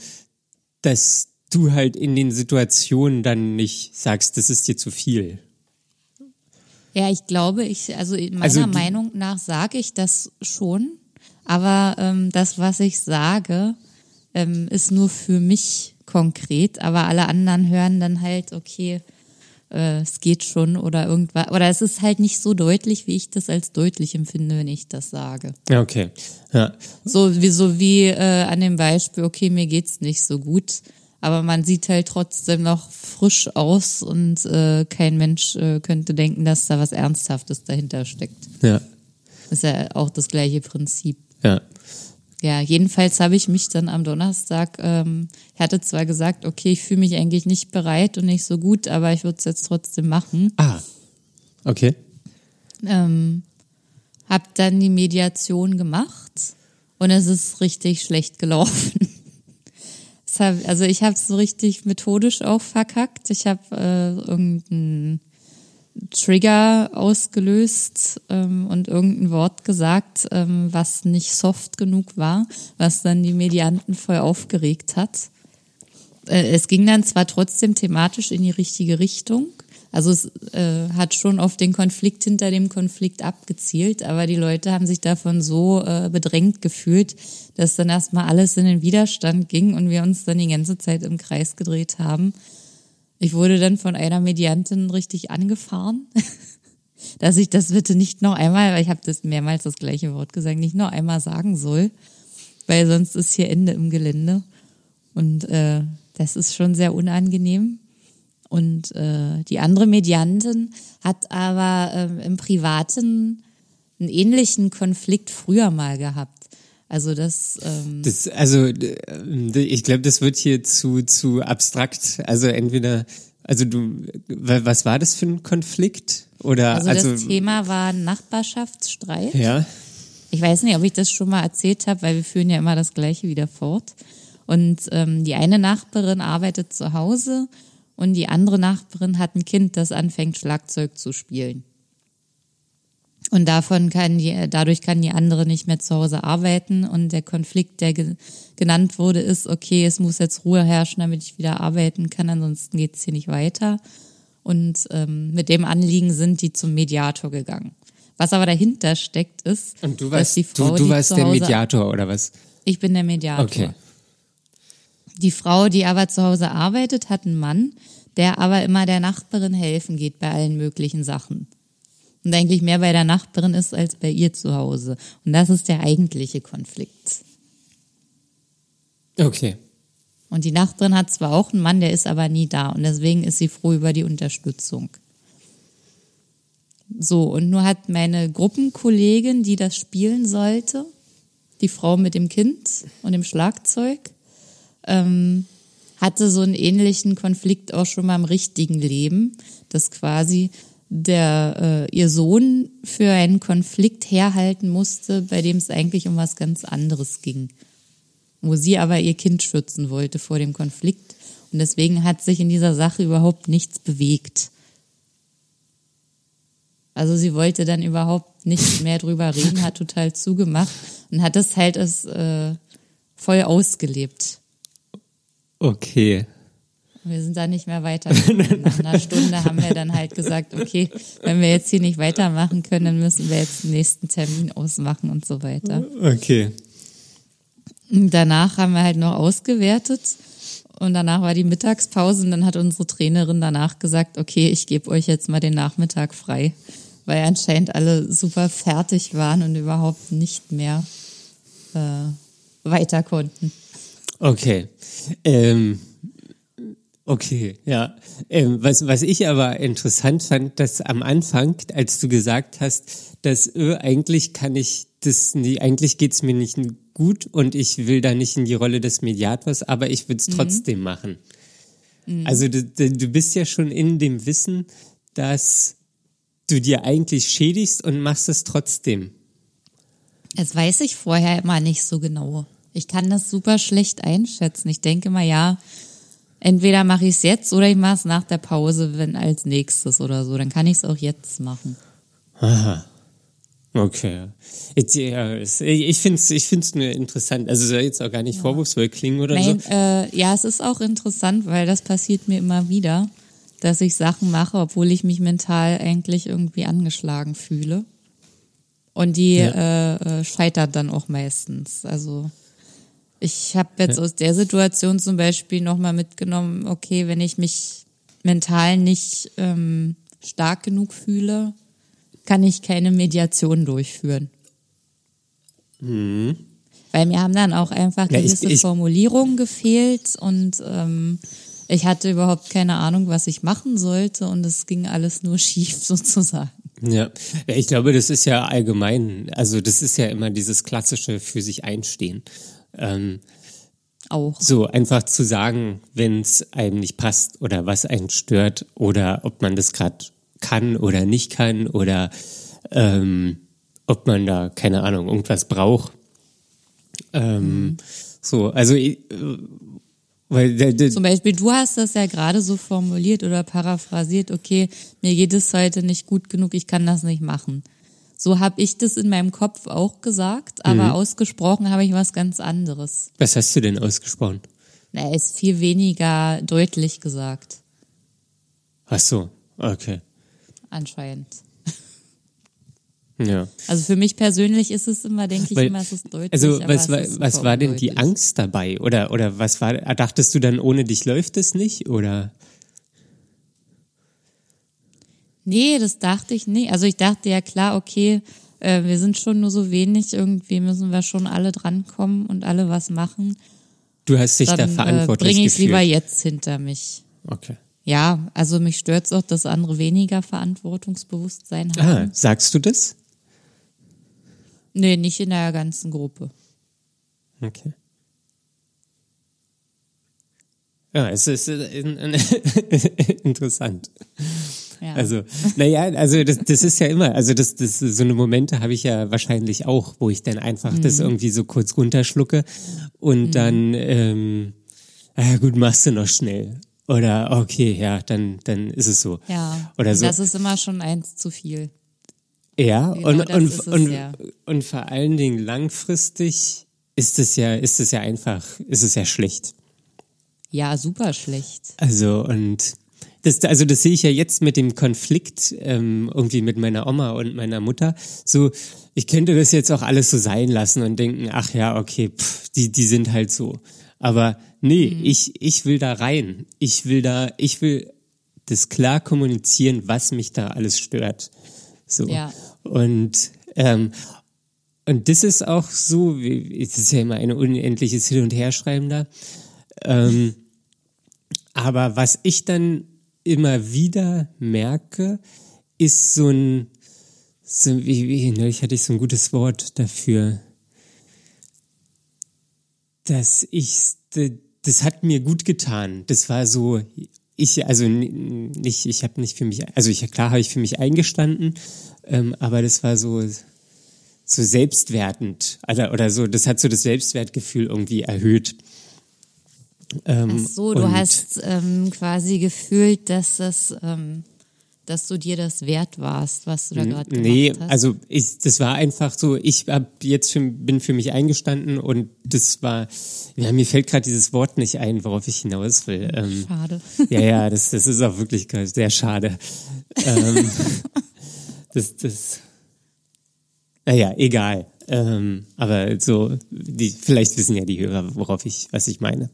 Speaker 1: dass du halt in den Situationen dann nicht sagst, das ist dir zu viel.
Speaker 2: Ja, ich glaube, ich, also in meiner
Speaker 1: Also
Speaker 2: Meinung nach sage ich das schon, aber ähm, das, was ich sage, ähm, ist nur für mich konkret, aber alle anderen hören dann halt, okay, äh, es geht schon oder irgendwas, oder es ist halt nicht so deutlich, wie ich das als deutlich empfinde, wenn ich das sage.
Speaker 1: Ja, okay. Ja,
Speaker 2: So wie, so wie äh, an dem Beispiel, okay, mir geht's nicht so gut, aber man sieht halt trotzdem noch frisch aus und äh, kein Mensch äh, könnte denken, dass da was Ernsthaftes dahinter steckt.
Speaker 1: ja,
Speaker 2: Ist ja auch das gleiche Prinzip.
Speaker 1: ja.
Speaker 2: Ja, jedenfalls habe ich mich dann am Donnerstag, ähm, ich hatte zwar gesagt, okay, ich fühle mich eigentlich nicht bereit und nicht so gut, aber ich würde es jetzt trotzdem machen.
Speaker 1: Ah, okay.
Speaker 2: ähm, habe dann die Mediation gemacht und es ist richtig schlecht gelaufen. Hab, also ich habe es so richtig methodisch auch verkackt. Ich habe äh, irgendeinen Trigger ausgelöst ähm, und irgendein Wort gesagt, ähm, was nicht soft genug war, was dann die Medianten voll aufgeregt hat. Äh, es ging dann zwar trotzdem thematisch in die richtige Richtung, also es äh, hat schon auf den Konflikt hinter dem Konflikt abgezielt, aber die Leute haben sich davon so äh, bedrängt gefühlt, dass dann erstmal alles in den Widerstand ging und wir uns dann die ganze Zeit im Kreis gedreht haben. Ich wurde dann von einer Mediantin richtig angefahren, dass ich das bitte nicht noch einmal, weil ich habe das mehrmals das gleiche Wort gesagt, nicht noch einmal sagen soll, weil sonst ist hier Ende im Gelände. Und äh, das ist schon sehr unangenehm. Und äh, die andere Mediantin hat aber ähm, im Privaten einen ähnlichen Konflikt früher mal gehabt. Also das, ähm,
Speaker 1: Das, also, äh, ich glaube, das wird hier zu, zu abstrakt. Also entweder, also du, wa- was war das für ein Konflikt? Oder,
Speaker 2: also,
Speaker 1: also,
Speaker 2: das Thema war Nachbarschaftsstreit.
Speaker 1: ja,
Speaker 2: Ich weiß nicht, ob ich das schon mal erzählt habe, weil wir führen ja immer das Gleiche wieder fort. Und ähm, die eine Nachbarin arbeitet zu Hause und die andere Nachbarin hat ein Kind, das anfängt Schlagzeug zu spielen. Und davon kann die, dadurch kann die andere nicht mehr zu Hause arbeiten. Und der Konflikt, der ge genannt wurde, ist, okay, es muss jetzt Ruhe herrschen, damit ich wieder arbeiten kann, ansonsten geht's hier nicht weiter. Und ähm, mit dem Anliegen sind die zum Mediator gegangen. Was aber dahinter steckt, ist,
Speaker 1: und du
Speaker 2: dass
Speaker 1: warst,
Speaker 2: die Frau,
Speaker 1: du, du
Speaker 2: die
Speaker 1: warst
Speaker 2: zu
Speaker 1: der
Speaker 2: Hause,
Speaker 1: Mediator oder was?
Speaker 2: Ich bin der Mediator.
Speaker 1: Okay.
Speaker 2: Die Frau, die aber zu Hause arbeitet, hat einen Mann, der aber immer der Nachbarin helfen geht bei allen möglichen Sachen. Und eigentlich mehr bei der Nachbarin ist als bei ihr zu Hause. Und das ist der eigentliche Konflikt.
Speaker 1: Okay.
Speaker 2: Und die Nachbarin hat zwar auch einen Mann, der ist aber nie da. Und deswegen ist sie froh über die Unterstützung. So, und nur hat meine Gruppenkollegin, die das spielen sollte, die Frau mit dem Kind und dem Schlagzeug, ähm, hatte so einen ähnlichen Konflikt auch schon mal im richtigen Leben, dass quasi der äh, ihr Sohn für einen Konflikt herhalten musste, bei dem es eigentlich um was ganz anderes ging, wo sie aber ihr Kind schützen wollte vor dem Konflikt und deswegen hat sich in dieser Sache überhaupt nichts bewegt. Also sie wollte dann überhaupt nicht mehr drüber reden, hat total zugemacht und hat das halt als äh, voll ausgelebt.
Speaker 1: Okay.
Speaker 2: Wir sind da nicht mehr weiter. Nach einer Stunde haben wir dann halt gesagt, okay, wenn wir jetzt hier nicht weitermachen können, dann müssen wir jetzt den nächsten Termin ausmachen und so weiter.
Speaker 1: Okay.
Speaker 2: Danach haben wir halt noch ausgewertet und danach war die Mittagspause und dann hat unsere Trainerin danach gesagt, okay, ich gebe euch jetzt mal den Nachmittag frei, weil anscheinend alle super fertig waren und überhaupt nicht mehr äh, weiter konnten.
Speaker 1: Okay. Ähm, okay, ja. Ähm, was, was ich aber interessant fand, dass am Anfang, als du gesagt hast, dass äh, eigentlich kann ich das nie, eigentlich geht's mir nicht gut und ich will da nicht in die Rolle des Mediators, aber ich würde es trotzdem machen. Also du, du bist ja schon in dem Wissen, dass du dir eigentlich schädigst und machst es trotzdem.
Speaker 2: Das weiß ich vorher immer nicht so genau. Ich kann das super schlecht einschätzen. Ich denke mal, ja, entweder mache ich es jetzt oder ich mache es nach der Pause, wenn als nächstes oder so. Dann kann ich es auch jetzt machen.
Speaker 1: Aha. Okay. Ja, es- ich finde es ich find's nur interessant. Also soll jetzt auch gar nicht vorwurfsvoll klingen oder
Speaker 2: Nein,
Speaker 1: so.
Speaker 2: äh, ja, es ist auch interessant, weil das passiert mir immer wieder, dass ich Sachen mache, obwohl ich mich mental eigentlich irgendwie angeschlagen fühle. Und die
Speaker 1: Ja.
Speaker 2: äh, äh, scheitert dann auch meistens. Also ich habe jetzt aus der Situation zum Beispiel nochmal mitgenommen, okay, wenn ich mich mental nicht ähm, stark genug fühle, kann ich keine Mediation durchführen. Weil mir haben dann auch einfach
Speaker 1: Mhm. Ja, ich-
Speaker 2: gewisse
Speaker 1: ich-
Speaker 2: Formulierungen gefehlt und ähm, ich hatte überhaupt keine Ahnung, was ich machen sollte und es ging alles nur schief sozusagen.
Speaker 1: Ja. ja, ich glaube, das ist ja allgemein, also das ist ja immer dieses klassische für sich einstehen. Ähm,
Speaker 2: Auch.
Speaker 1: so einfach zu sagen, wenn es einem nicht passt oder was einen stört oder ob man das gerade kann oder nicht kann oder ähm, ob man da, keine Ahnung, irgendwas braucht. Ähm, So, also äh, weil der, der,
Speaker 2: Zum Beispiel, du hast das ja gerade so formuliert oder paraphrasiert, okay, mir geht es heute nicht gut genug, ich kann das nicht machen. So habe ich das in meinem Kopf auch gesagt, aber ausgesprochen habe ich was ganz anderes.
Speaker 1: was hast du denn ausgesprochen?
Speaker 2: Na, ist viel weniger deutlich gesagt,
Speaker 1: Ach so, okay.
Speaker 2: anscheinend.
Speaker 1: Ja.
Speaker 2: Also für mich persönlich ist es immer, denke ich
Speaker 1: Weil-
Speaker 2: immer, es ist deutlich.
Speaker 1: Also was war, was war denn die. Angst dabei? Oder, oder was war, dachtest du dann, ohne dich läuft es nicht? Oder?
Speaker 2: Nee, das dachte ich nicht. Also ich dachte ja klar, okay, äh, wir sind schon nur so wenig, irgendwie müssen wir schon alle drankommen und alle was machen.
Speaker 1: Du hast dich da
Speaker 2: Dann äh,
Speaker 1: verantwortlich
Speaker 2: bringe ich es
Speaker 1: gefühlt.
Speaker 2: lieber jetzt hinter mich.
Speaker 1: Okay.
Speaker 2: Ja, also mich stört's auch, dass andere weniger Verantwortungsbewusstsein
Speaker 1: Ah,
Speaker 2: haben.
Speaker 1: sagst du das?
Speaker 2: Nee, nicht in der ganzen Gruppe.
Speaker 1: Okay. Ja, es ist äh, in- in- interessant.
Speaker 2: Ja.
Speaker 1: Also, naja, also das, das ist ja immer, also das, das so eine Momente habe ich ja wahrscheinlich auch, wo ich dann einfach
Speaker 2: Mhm.
Speaker 1: das irgendwie so kurz runterschlucke und dann, ähm, ah, gut, machst du noch schnell. Oder okay, ja, dann, dann ist es so.
Speaker 2: ja,
Speaker 1: Oder so.
Speaker 2: das ist immer schon eins zu viel.
Speaker 1: Ja,
Speaker 2: Genau
Speaker 1: und, und,
Speaker 2: es,
Speaker 1: und,
Speaker 2: ja.
Speaker 1: und vor allen Dingen langfristig ist es ja, ist es ja einfach, ist es ja schlecht.
Speaker 2: Ja, super schlecht.
Speaker 1: Also und das, also das sehe ich ja jetzt mit dem Konflikt ähm, irgendwie mit meiner Oma und meiner Mutter. So, ich könnte das jetzt auch alles so sein lassen und denken, ach ja, okay, pff, die, die sind halt so. Aber nee,
Speaker 2: Mhm.
Speaker 1: ich, ich will da rein. Ich will da, ich will das klar kommunizieren, was mich da alles stört. So.
Speaker 2: Ja.
Speaker 1: Und ähm, und das ist auch so, es ist ja immer ein unendliches Hin- und Herschreiben da. Ähm, aber was ich dann immer wieder merke, ist so ein, so, wie, wie, neulich hatte ich so ein gutes Wort dafür, dass ich, das hat mir gut getan. Das war so, ich, also nicht, ich habe nicht für mich, also ich, klar habe ich für mich eingestanden, ähm, aber das war so, so selbstwertend oder, oder so, das hat so das Selbstwertgefühl irgendwie erhöht. Ähm,
Speaker 2: Ach so, du hast ähm, quasi gefühlt, dass das, ähm, dass du dir das wert warst, was du da gerade gemacht
Speaker 1: Nee,
Speaker 2: hast.
Speaker 1: also ich, das war einfach so, ich hab jetzt für, bin für mich eingestanden und das war, ja, mir fällt gerade dieses Wort nicht ein, worauf ich hinaus will. Ähm,
Speaker 2: Schade.
Speaker 1: ja, ja, das, das ist auch wirklich sehr schade. Ähm, das, das, naja, egal. Ähm, aber so, die, vielleicht wissen ja die Hörer, worauf ich, was ich meine.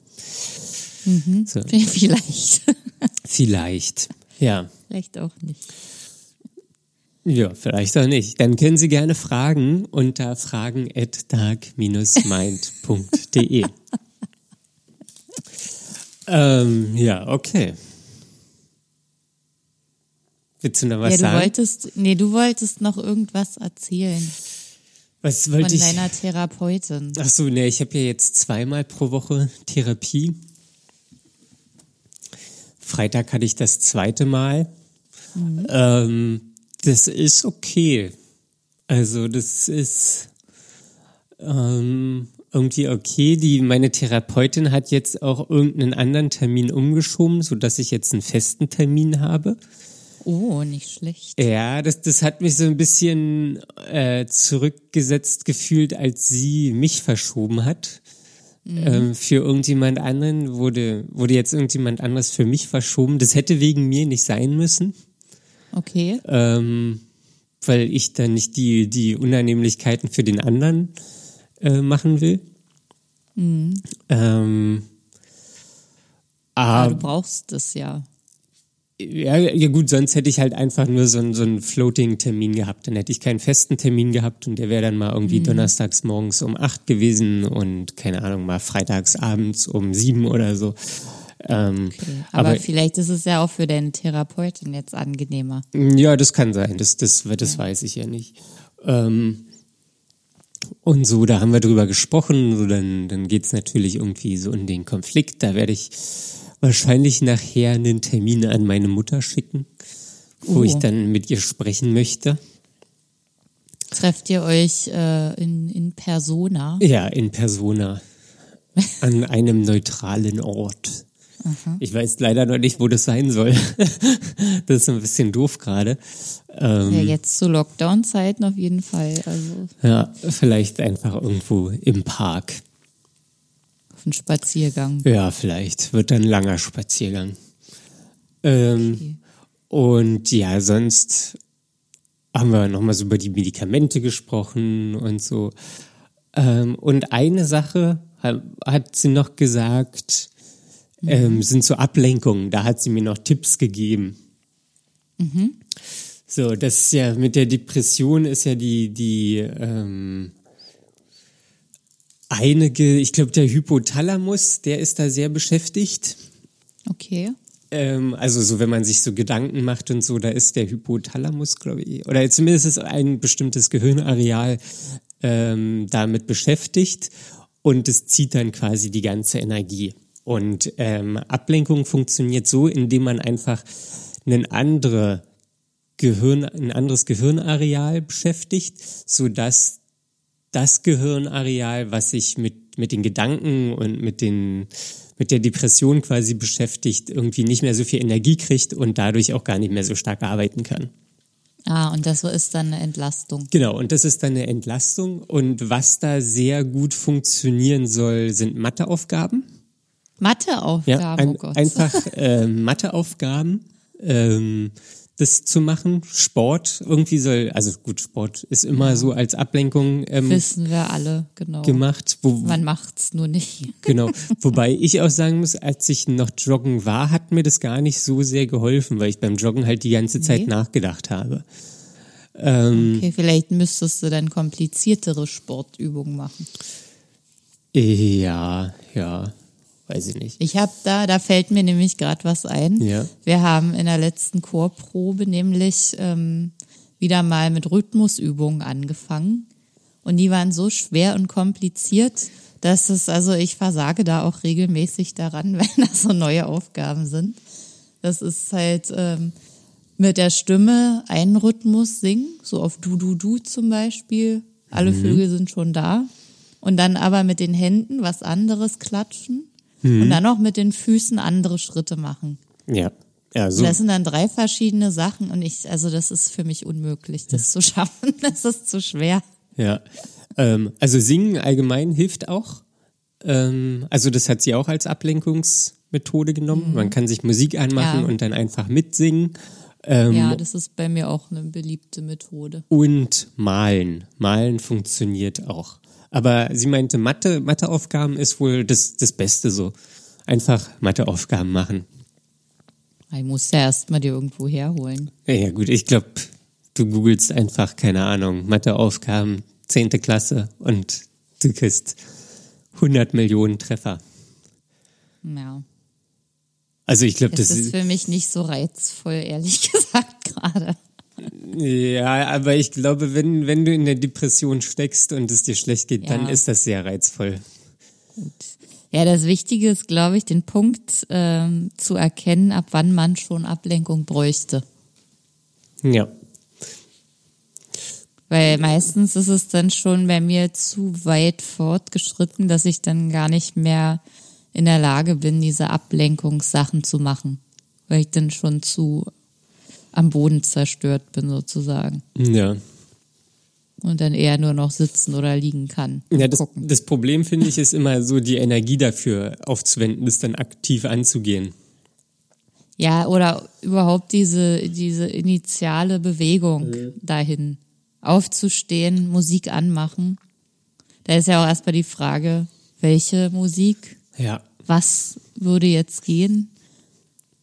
Speaker 1: So,
Speaker 2: Vielleicht.
Speaker 1: vielleicht. Ja.
Speaker 2: Vielleicht auch nicht.
Speaker 1: Ja, vielleicht auch nicht. Dann können Sie gerne fragen unter fragen at dark-mind.de. ähm, ja, okay. Willst du noch was
Speaker 2: ja, du
Speaker 1: sagen?
Speaker 2: wolltest, nee, du wolltest noch irgendwas erzählen
Speaker 1: was
Speaker 2: von
Speaker 1: wollte ich?
Speaker 2: deiner Therapeutin.
Speaker 1: Ach so, ne, ich habe ja jetzt zweimal pro Woche Therapie. Freitag hatte ich das zweite Mal. Ähm, das ist okay. Also das ist ähm, irgendwie okay. Die meine Therapeutin hat jetzt auch irgendeinen anderen Termin umgeschoben, so dass ich jetzt einen festen Termin habe.
Speaker 2: Oh, nicht schlecht.
Speaker 1: Ja, das, das hat mich so ein bisschen äh, zurückgesetzt gefühlt, als sie mich verschoben hat. Ähm, für irgendjemand anderen wurde, wurde jetzt irgendjemand anderes für mich verschoben. Das hätte wegen mir nicht sein müssen,
Speaker 2: Okay.
Speaker 1: ähm, weil ich dann nicht die, die Unannehmlichkeiten für den anderen äh, machen will. Ähm,
Speaker 2: Aber
Speaker 1: aber
Speaker 2: du brauchst es ja.
Speaker 1: Ja, ja gut, sonst hätte ich halt einfach nur so einen, so einen Floating-Termin gehabt. Dann hätte ich keinen festen Termin gehabt und der wäre dann mal irgendwie donnerstags morgens um acht gewesen und keine Ahnung, mal freitags abends um sieben oder so. Ähm,
Speaker 2: Aber,
Speaker 1: aber
Speaker 2: vielleicht ist es ja auch für deine Therapeutin jetzt angenehmer.
Speaker 1: ja, das kann sein, das, das, das weiß ich ja nicht. Ähm, und so, da haben wir drüber gesprochen, so dann, dann geht's natürlich irgendwie so in den Konflikt. Da werde ich wahrscheinlich nachher einen Termin an meine Mutter schicken, wo
Speaker 2: Oh.
Speaker 1: ich dann mit ihr sprechen möchte.
Speaker 2: Trefft ihr euch äh, in, in Persona?
Speaker 1: Ja, in Persona. An einem neutralen Ort. Ich weiß leider noch nicht, wo das sein soll. das ist ein bisschen doof gerade. Ähm,
Speaker 2: Ja, jetzt zu Lockdown-Zeiten auf jeden Fall. Also
Speaker 1: ja, vielleicht einfach irgendwo im Park.
Speaker 2: Einen Spaziergang.
Speaker 1: Ja, vielleicht. Wird dann ein langer Spaziergang. Ähm, Und ja, sonst haben wir nochmal so über die Medikamente gesprochen und so. Ähm, und eine Sache ha- hat sie noch gesagt, ähm, sind so Ablenkungen. Da hat sie mir noch Tipps gegeben. So, das ist ja mit der Depression ist ja die, die ähm, einige, ich glaube, der Hypothalamus, der ist da sehr beschäftigt.
Speaker 2: Okay.
Speaker 1: Ähm, also so, wenn man sich so Gedanken macht und so, da ist der Hypothalamus, glaube ich, oder zumindest ist ein bestimmtes Gehirnareal ähm, damit beschäftigt und es zieht dann quasi die ganze Energie. Und ähm, Ablenkung funktioniert so, indem man einfach einen andere Gehirn, ein anderes Gehirnareal beschäftigt, so dass das Gehirnareal, was sich mit, mit den Gedanken und mit den, mit der Depression quasi beschäftigt, irgendwie nicht mehr so viel Energie kriegt und dadurch auch gar nicht mehr so stark arbeiten kann.
Speaker 2: Ah, und das ist dann eine Entlastung.
Speaker 1: Genau, und das ist dann eine Entlastung. Und was da sehr gut funktionieren soll, sind Matheaufgaben.
Speaker 2: Matheaufgaben,
Speaker 1: Ja, ein,
Speaker 2: oh Gott.
Speaker 1: einfach äh, Matheaufgaben, ähm, das zu machen. Sport irgendwie soll, also gut, Sport ist immer so als Ablenkung ähm,
Speaker 2: Wissen wir alle, genau.
Speaker 1: gemacht. Wo,
Speaker 2: Man macht's nur nicht.
Speaker 1: Genau. Wobei ich auch sagen muss, als ich noch joggen war, hat mir das gar nicht so sehr geholfen, weil ich beim Joggen halt die ganze Zeit
Speaker 2: Nee.
Speaker 1: nachgedacht habe. Ähm,
Speaker 2: Okay, vielleicht müsstest du dann kompliziertere Sportübungen machen.
Speaker 1: Ja, ja, weiß ich nicht.
Speaker 2: Ich habe da, da fällt mir nämlich gerade was ein.
Speaker 1: Ja.
Speaker 2: Wir haben in der letzten Chorprobe nämlich ähm, wieder mal mit Rhythmusübungen angefangen. Und die waren so schwer und kompliziert, dass es, also ich versage da auch regelmäßig daran, wenn das so neue Aufgaben sind. Das ist halt ähm, mit der Stimme einen Rhythmus singen, so auf Du, Du, Du zum Beispiel. Alle Vögel sind schon da. Und dann aber mit den Händen was anderes klatschen. Und dann auch mit den Füßen andere Schritte machen.
Speaker 1: Ja, ja, so.
Speaker 2: Und das sind dann drei verschiedene Sachen und ich, also das ist für mich unmöglich, das zu schaffen. Das ist zu schwer.
Speaker 1: Ja, ähm, also singen allgemein hilft auch. Ähm, also das hat sie auch als Ablenkungsmethode genommen. Man kann sich Musik anmachen
Speaker 2: Ja.
Speaker 1: und dann einfach mitsingen. Ähm,
Speaker 2: Ja, das ist bei mir auch eine beliebte Methode.
Speaker 1: Und malen. Malen funktioniert auch. Aber sie meinte, Mathe, Matheaufgaben ist wohl das, das Beste so. Einfach Matheaufgaben machen.
Speaker 2: Ich muss ja erst mal dir irgendwo herholen.
Speaker 1: Ja, ja gut, ich glaube, du googelst einfach, keine Ahnung, Matheaufgaben, zehnte Klasse und du kriegst 100 Millionen Treffer.
Speaker 2: Ja.
Speaker 1: Also ich glaube,
Speaker 2: Das ist, für mich nicht so reizvoll, ehrlich gesagt, gerade.
Speaker 1: Ja, aber ich glaube, wenn, wenn du in der Depression steckst und es dir schlecht geht, dann
Speaker 2: Ja.
Speaker 1: ist das sehr reizvoll.
Speaker 2: Ja, das Wichtige ist, glaube ich, den Punkt ähm, zu erkennen, ab wann man schon Ablenkung bräuchte.
Speaker 1: Ja.
Speaker 2: Weil meistens ist es dann schon bei mir zu weit fortgeschritten, dass ich dann gar nicht mehr in der Lage bin, diese Ablenkungssachen zu machen. Weil ich dann schon zu am Boden zerstört bin sozusagen.
Speaker 1: Ja.
Speaker 2: Und dann eher nur noch sitzen oder liegen kann.
Speaker 1: Ja, das, das Problem finde ich ist immer so, die Energie dafür aufzuwenden, das dann aktiv anzugehen.
Speaker 2: Ja, oder überhaupt diese, diese initiale Bewegung dahin. Aufzustehen, Musik anmachen. Da ist ja auch erstmal die Frage, welche Musik,
Speaker 1: Ja.
Speaker 2: was würde jetzt gehen?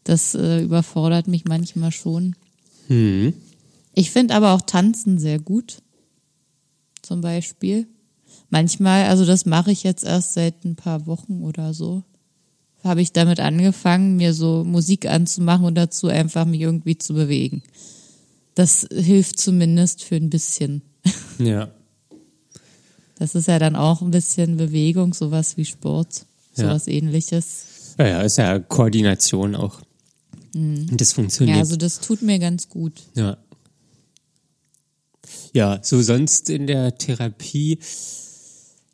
Speaker 2: Das äh, überfordert mich manchmal schon.
Speaker 1: Hm.
Speaker 2: Ich finde aber auch Tanzen sehr gut. Zum Beispiel. Manchmal, also das mache ich jetzt erst seit ein paar Wochen oder so, habe ich damit angefangen, mir so Musik anzumachen und dazu einfach mich irgendwie zu bewegen. Das hilft zumindest für ein bisschen.
Speaker 1: Ja.
Speaker 2: Das ist ja dann auch ein bisschen Bewegung, sowas wie Sport,
Speaker 1: Ja.
Speaker 2: sowas ähnliches.
Speaker 1: Ja, ja, ist ja Koordination auch. Das funktioniert.
Speaker 2: Ja, also das tut mir ganz gut.
Speaker 1: Ja. Ja, so sonst in der Therapie.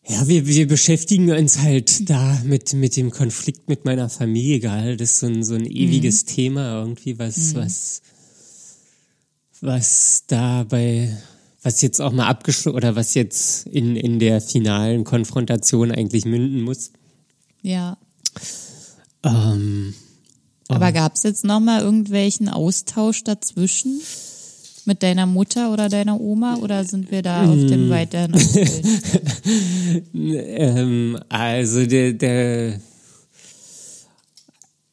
Speaker 1: Ja, wir, wir beschäftigen uns halt da mit, mit dem Konflikt mit meiner Familie gerade. Das ist so ein, so ein ewiges Thema irgendwie, was, was, was da bei, was jetzt auch mal abgeschlossen oder was jetzt in, in der finalen Konfrontation eigentlich münden muss.
Speaker 2: Ja.
Speaker 1: Ähm,
Speaker 2: Aber gab es jetzt nochmal irgendwelchen Austausch dazwischen mit deiner Mutter oder deiner Oma oder sind wir da auf dem weiteren Abbild?
Speaker 1: Ähm, also der, der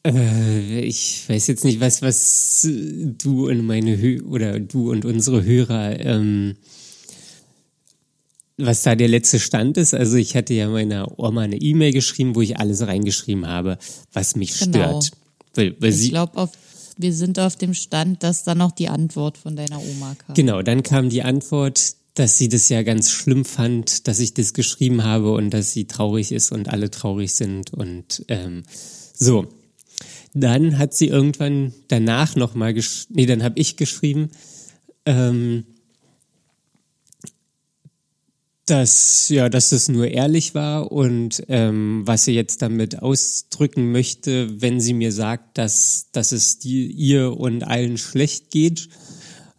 Speaker 1: äh, ich weiß jetzt nicht, was, was du und meine Hö oder du und unsere Hörer, ähm, was da der letzte Stand ist. Also ich hatte ja meiner Oma eine E-Mail geschrieben, wo ich alles reingeschrieben habe, was mich
Speaker 2: Genau.
Speaker 1: stört. Weil, weil
Speaker 2: Ich glaube, wir sind auf dem Stand, dass dann noch die Antwort von deiner Oma kam.
Speaker 1: Genau, dann kam die Antwort, dass sie das ja ganz schlimm fand, dass ich das geschrieben habe und dass sie traurig ist und alle traurig sind und ähm, so. Dann hat sie irgendwann danach nochmal gesch nee, dann habe ich geschrieben, ähm, dass ja, dass es nur ehrlich war und ähm, was sie jetzt damit ausdrücken möchte, wenn sie mir sagt, dass dass es die, ihr und allen schlecht geht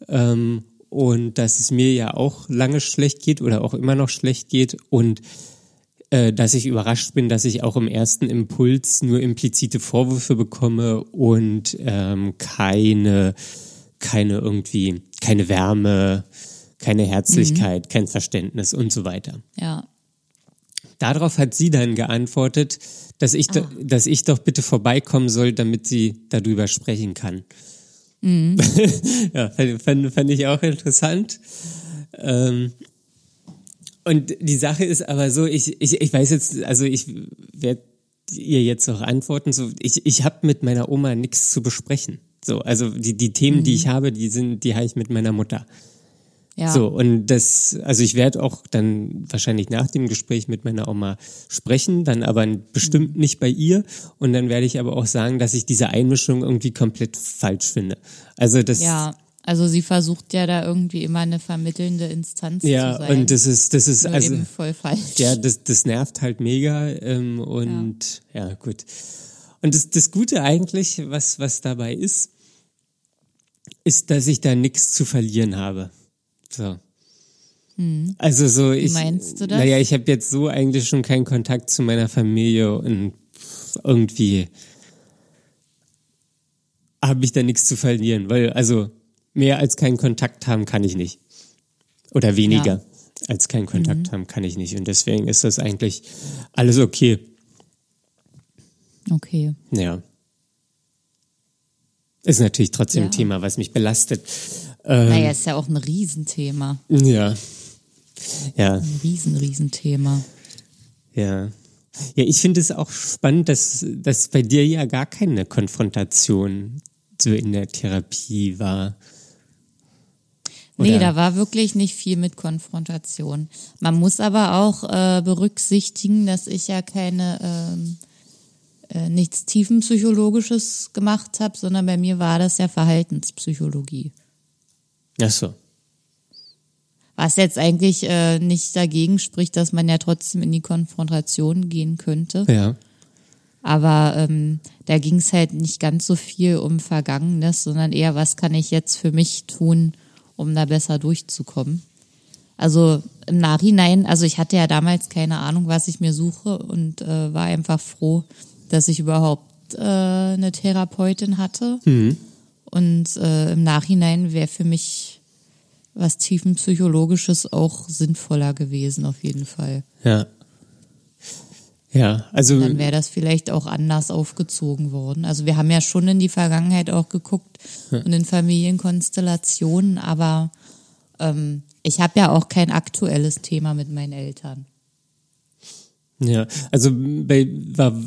Speaker 1: ähm, und dass es mir ja auch lange schlecht geht oder auch immer noch schlecht geht und äh, dass ich überrascht bin, dass ich auch im ersten Impuls nur implizite Vorwürfe bekomme und ähm, keine keine irgendwie keine Wärme, keine Herzlichkeit, kein Verständnis und so weiter.
Speaker 2: Ja.
Speaker 1: Darauf hat sie dann geantwortet, dass ich, do, dass ich doch bitte vorbeikommen soll, damit sie darüber sprechen kann.
Speaker 2: Mhm.
Speaker 1: ja, fand, fand, ich auch interessant. Ähm, und die Sache ist aber so, ich, ich, ich weiß jetzt, also ich werde ihr jetzt auch antworten, so ich, ich habe mit meiner Oma nichts zu besprechen. So, also die, die Themen, mhm. die ich habe, die sind, die habe ich mit meiner Mutter. Ja. So, und das, also ich werde auch dann wahrscheinlich nach dem Gespräch mit meiner Oma sprechen, dann aber bestimmt mhm. nicht bei ihr. Und dann werde ich aber auch sagen, dass ich diese Einmischung irgendwie komplett falsch finde. Also das.
Speaker 2: Ja. Also sie versucht ja da irgendwie immer eine vermittelnde Instanz
Speaker 1: ja,
Speaker 2: zu sein.
Speaker 1: Ja, und das ist, das ist
Speaker 2: Nur
Speaker 1: also
Speaker 2: eben voll falsch.
Speaker 1: Ja, das, das nervt halt mega ähm, und ja. ja, gut. Und das, das Gute eigentlich, was was dabei ist, ist, dass ich da nichts zu verlieren habe. So.
Speaker 2: Hm.
Speaker 1: Also so ich.
Speaker 2: Meinst du das?
Speaker 1: Naja, ich habe jetzt so eigentlich schon keinen Kontakt zu meiner Familie und irgendwie habe ich da nichts zu verlieren, weil also mehr als keinen Kontakt haben kann ich nicht. Oder weniger ja. als keinen Kontakt mhm. haben kann ich nicht. Und deswegen ist das eigentlich alles okay.
Speaker 2: Okay.
Speaker 1: Ja. Ist natürlich trotzdem ja. ein Thema, was mich belastet.
Speaker 2: Ähm, naja, ist ja auch ein Riesenthema.
Speaker 1: Ja. Ja.
Speaker 2: Ein riesen, Riesenthema.
Speaker 1: Ja. Ja, ich finde es auch spannend, dass, dass bei dir ja gar keine Konfrontation so in der Therapie war.
Speaker 2: Oder? Nee, da war wirklich nicht viel mit Konfrontation. Man muss aber auch äh, berücksichtigen, dass ich ja keine ähm, äh, nichts tiefenpsychologisches gemacht habe, sondern bei mir war das ja Verhaltenspsychologie.
Speaker 1: Ach so.
Speaker 2: Was jetzt eigentlich äh, nicht dagegen spricht, dass man ja trotzdem in die Konfrontation gehen könnte.
Speaker 1: Ja.
Speaker 2: Aber ähm, da ging es halt nicht ganz so viel um Vergangenes, sondern eher, was kann ich jetzt für mich tun, um da besser durchzukommen. Also im Nachhinein, also ich hatte ja damals keine Ahnung, was ich mir suche und äh, war einfach froh, dass ich überhaupt äh, eine Therapeutin hatte.
Speaker 1: Mhm.
Speaker 2: Und äh, im Nachhinein wäre für mich was tiefenpsychologisches auch sinnvoller gewesen, auf jeden Fall.
Speaker 1: Ja. Ja, also.
Speaker 2: Dann wäre das vielleicht auch anders aufgezogen worden. Also wir haben ja schon in die Vergangenheit auch geguckt ja. und in Familienkonstellationen, aber ähm, ich habe ja auch kein aktuelles Thema mit meinen Eltern.
Speaker 1: Ja, also bei, war,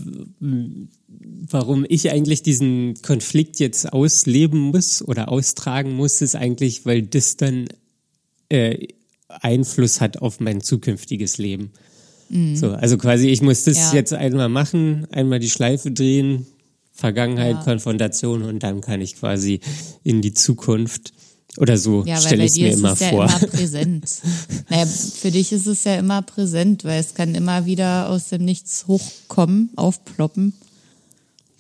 Speaker 1: warum ich eigentlich diesen Konflikt jetzt ausleben muss oder austragen muss, ist eigentlich, weil das dann äh, Einfluss hat auf mein zukünftiges Leben. Mhm. So, also quasi, ich muss das ja. jetzt einmal machen, einmal die Schleife drehen, Vergangenheit, ja. Konfrontation und dann kann ich quasi in die Zukunft oder so ja, stelle ich es mir immer
Speaker 2: ja
Speaker 1: vor.
Speaker 2: Immer präsent. naja, für dich ist es ja immer präsent, weil es kann immer wieder aus dem Nichts hochkommen, aufploppen.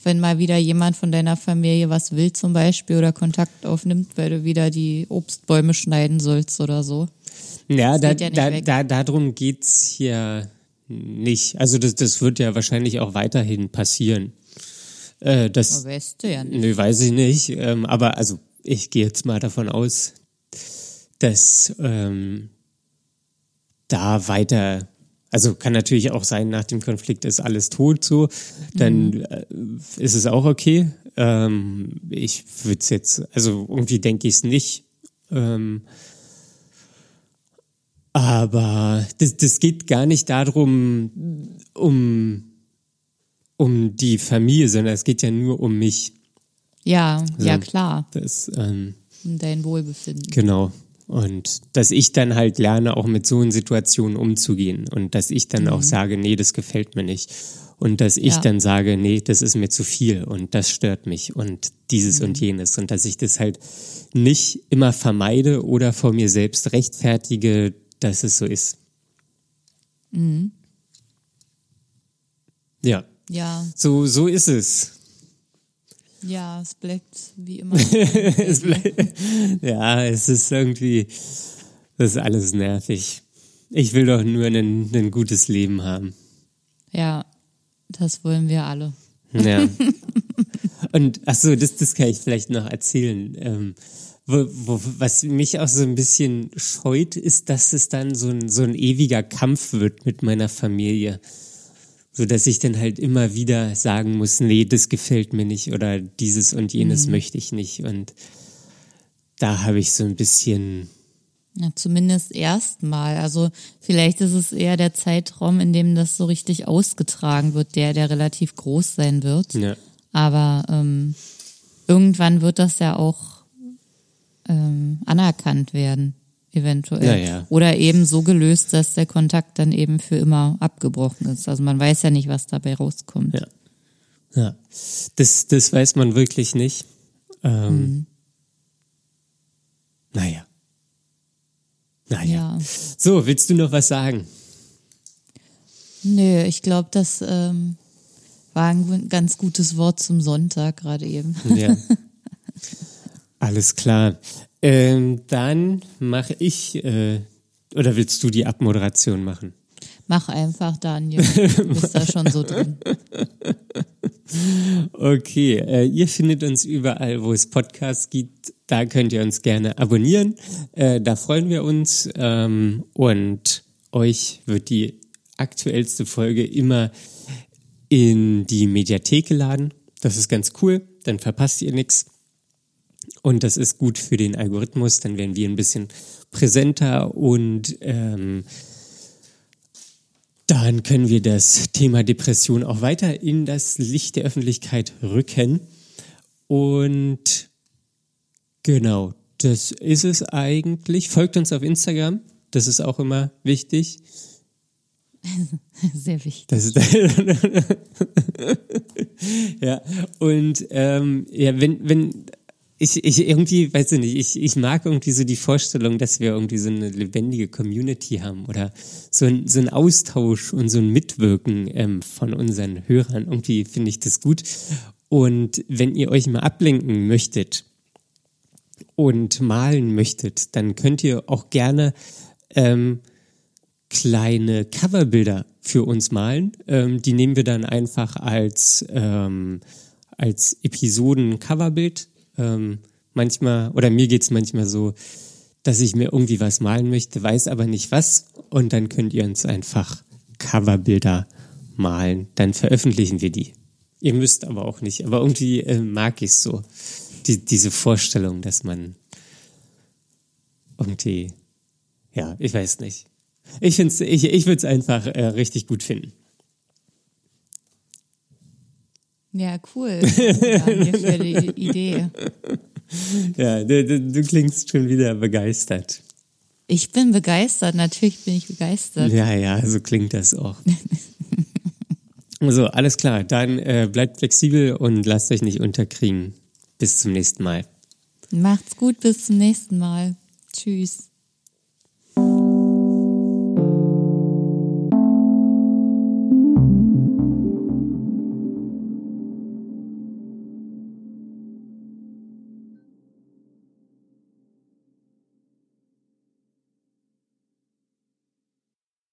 Speaker 2: Wenn mal wieder jemand von deiner Familie was will zum Beispiel oder Kontakt aufnimmt, weil du wieder die Obstbäume schneiden sollst oder so.
Speaker 1: Ja, da, ja da, da, darum geht's ja nicht. Also das, das wird ja wahrscheinlich auch weiterhin passieren. Äh, das,
Speaker 2: weißt du ja nicht.
Speaker 1: Nö, weiß ich nicht. Ähm, aber also ich gehe jetzt mal davon aus, dass ähm, da weiter, also kann natürlich auch sein, nach dem Konflikt ist alles tot so, dann mhm. äh, ist es auch okay. Ähm, ich würde es jetzt, also irgendwie denke ich es nicht. Ähm, aber das, das geht gar nicht darum, um, um die Familie, sondern es geht ja nur um mich.
Speaker 2: Ja, so, ja klar.
Speaker 1: Das, ähm,
Speaker 2: um dein Wohlbefinden.
Speaker 1: Genau. Und dass ich dann halt lerne, auch mit so einer Situation umzugehen. Und dass ich dann mhm. auch sage, nee, das gefällt mir nicht. Und dass ich ja. dann sage, nee, das ist mir zu viel und das stört mich und dieses mhm. und jenes. Und dass ich das halt nicht immer vermeide oder vor mir selbst rechtfertige, dass es so ist.
Speaker 2: Mhm.
Speaker 1: Ja.
Speaker 2: Ja.
Speaker 1: So, so ist es.
Speaker 2: Ja, es bleibt wie immer.
Speaker 1: es bleibt, ja, es ist irgendwie, das ist alles nervig. Ich will doch nur ein, ein gutes Leben haben.
Speaker 2: Ja, das wollen wir alle.
Speaker 1: Ja. Und ach so, das, das kann ich vielleicht noch erzählen. Ähm, wo, wo, was mich auch so ein bisschen scheut, ist, dass es dann so ein, so ein ewiger Kampf wird mit meiner Familie so dass ich dann halt immer wieder sagen muss, nee, das gefällt mir nicht oder dieses und jenes mhm. möchte ich nicht und da habe ich so ein bisschen.
Speaker 2: Ja, zumindest erstmal. Also vielleicht ist es eher der Zeitraum, in dem das so richtig ausgetragen wird, der, der relativ groß sein wird.
Speaker 1: Ja.
Speaker 2: Aber ähm, irgendwann wird das ja auch ähm, anerkannt werden, eventuell.
Speaker 1: Ja, ja.
Speaker 2: Oder eben so gelöst, dass der Kontakt dann eben für immer abgebrochen ist. Also man weiß ja nicht, was dabei rauskommt.
Speaker 1: Ja. Ja. Das, das weiß man wirklich nicht. Ähm,
Speaker 2: Mhm.
Speaker 1: Naja. Naja.
Speaker 2: Ja.
Speaker 1: So, willst du noch was sagen?
Speaker 2: Nö, ich glaube, das ähm, war ein ganz gutes Wort zum Sonntag gerade eben.
Speaker 1: Ja. Alles klar. Ähm, dann mache ich, äh, oder willst du die Abmoderation machen?
Speaker 2: Mach einfach, Daniel. Du bist da schon so drin.
Speaker 1: Okay, äh, ihr findet uns überall, wo es Podcasts gibt. Da könnt ihr uns gerne abonnieren. Äh, da freuen wir uns. Ähm, und euch wird die aktuellste Folge immer in die Mediathek geladen. Das ist ganz cool. Dann verpasst ihr nichts. Und das ist gut für den Algorithmus. Dann werden wir ein bisschen präsenter und ähm, dann können wir das Thema Depression auch weiter in das Licht der Öffentlichkeit rücken. Und genau, das ist es eigentlich. Folgt uns auf Instagram. Das ist auch immer wichtig.
Speaker 2: Sehr wichtig.
Speaker 1: Das ist ja, und ähm, ja, wenn, wenn ich, ich irgendwie, weiß ich nicht, ich, ich mag irgendwie so die Vorstellung, dass wir irgendwie so eine lebendige Community haben oder so ein, so ein Austausch und so ein Mitwirken ähm, von unseren Hörern. Irgendwie finde ich das gut. Und wenn ihr euch mal ablenken möchtet und malen möchtet, dann könnt ihr auch gerne ähm, kleine Coverbilder für uns malen. Ähm, die nehmen wir dann einfach als, ähm, als Episoden-Coverbild. Ähm, manchmal, oder mir geht's manchmal so, dass ich mir irgendwie was malen möchte, weiß aber nicht was. Und dann könnt ihr uns einfach Coverbilder malen. Dann veröffentlichen wir die. Ihr müsst aber auch nicht. Aber irgendwie äh, mag ich so. Die, diese Vorstellung, dass man irgendwie, ja, ich weiß nicht. Ich find's, ich, ich würde es einfach äh, richtig gut finden.
Speaker 2: Ja, cool. Daniel für die Idee.
Speaker 1: Ja, du, du, du klingst schon wieder begeistert.
Speaker 2: Ich bin begeistert, natürlich bin ich begeistert.
Speaker 1: Ja, ja, so klingt das auch. so, alles klar. Dann äh, bleibt flexibel und lasst euch nicht unterkriegen. Bis zum nächsten Mal.
Speaker 2: Macht's gut, bis zum nächsten Mal. Tschüss.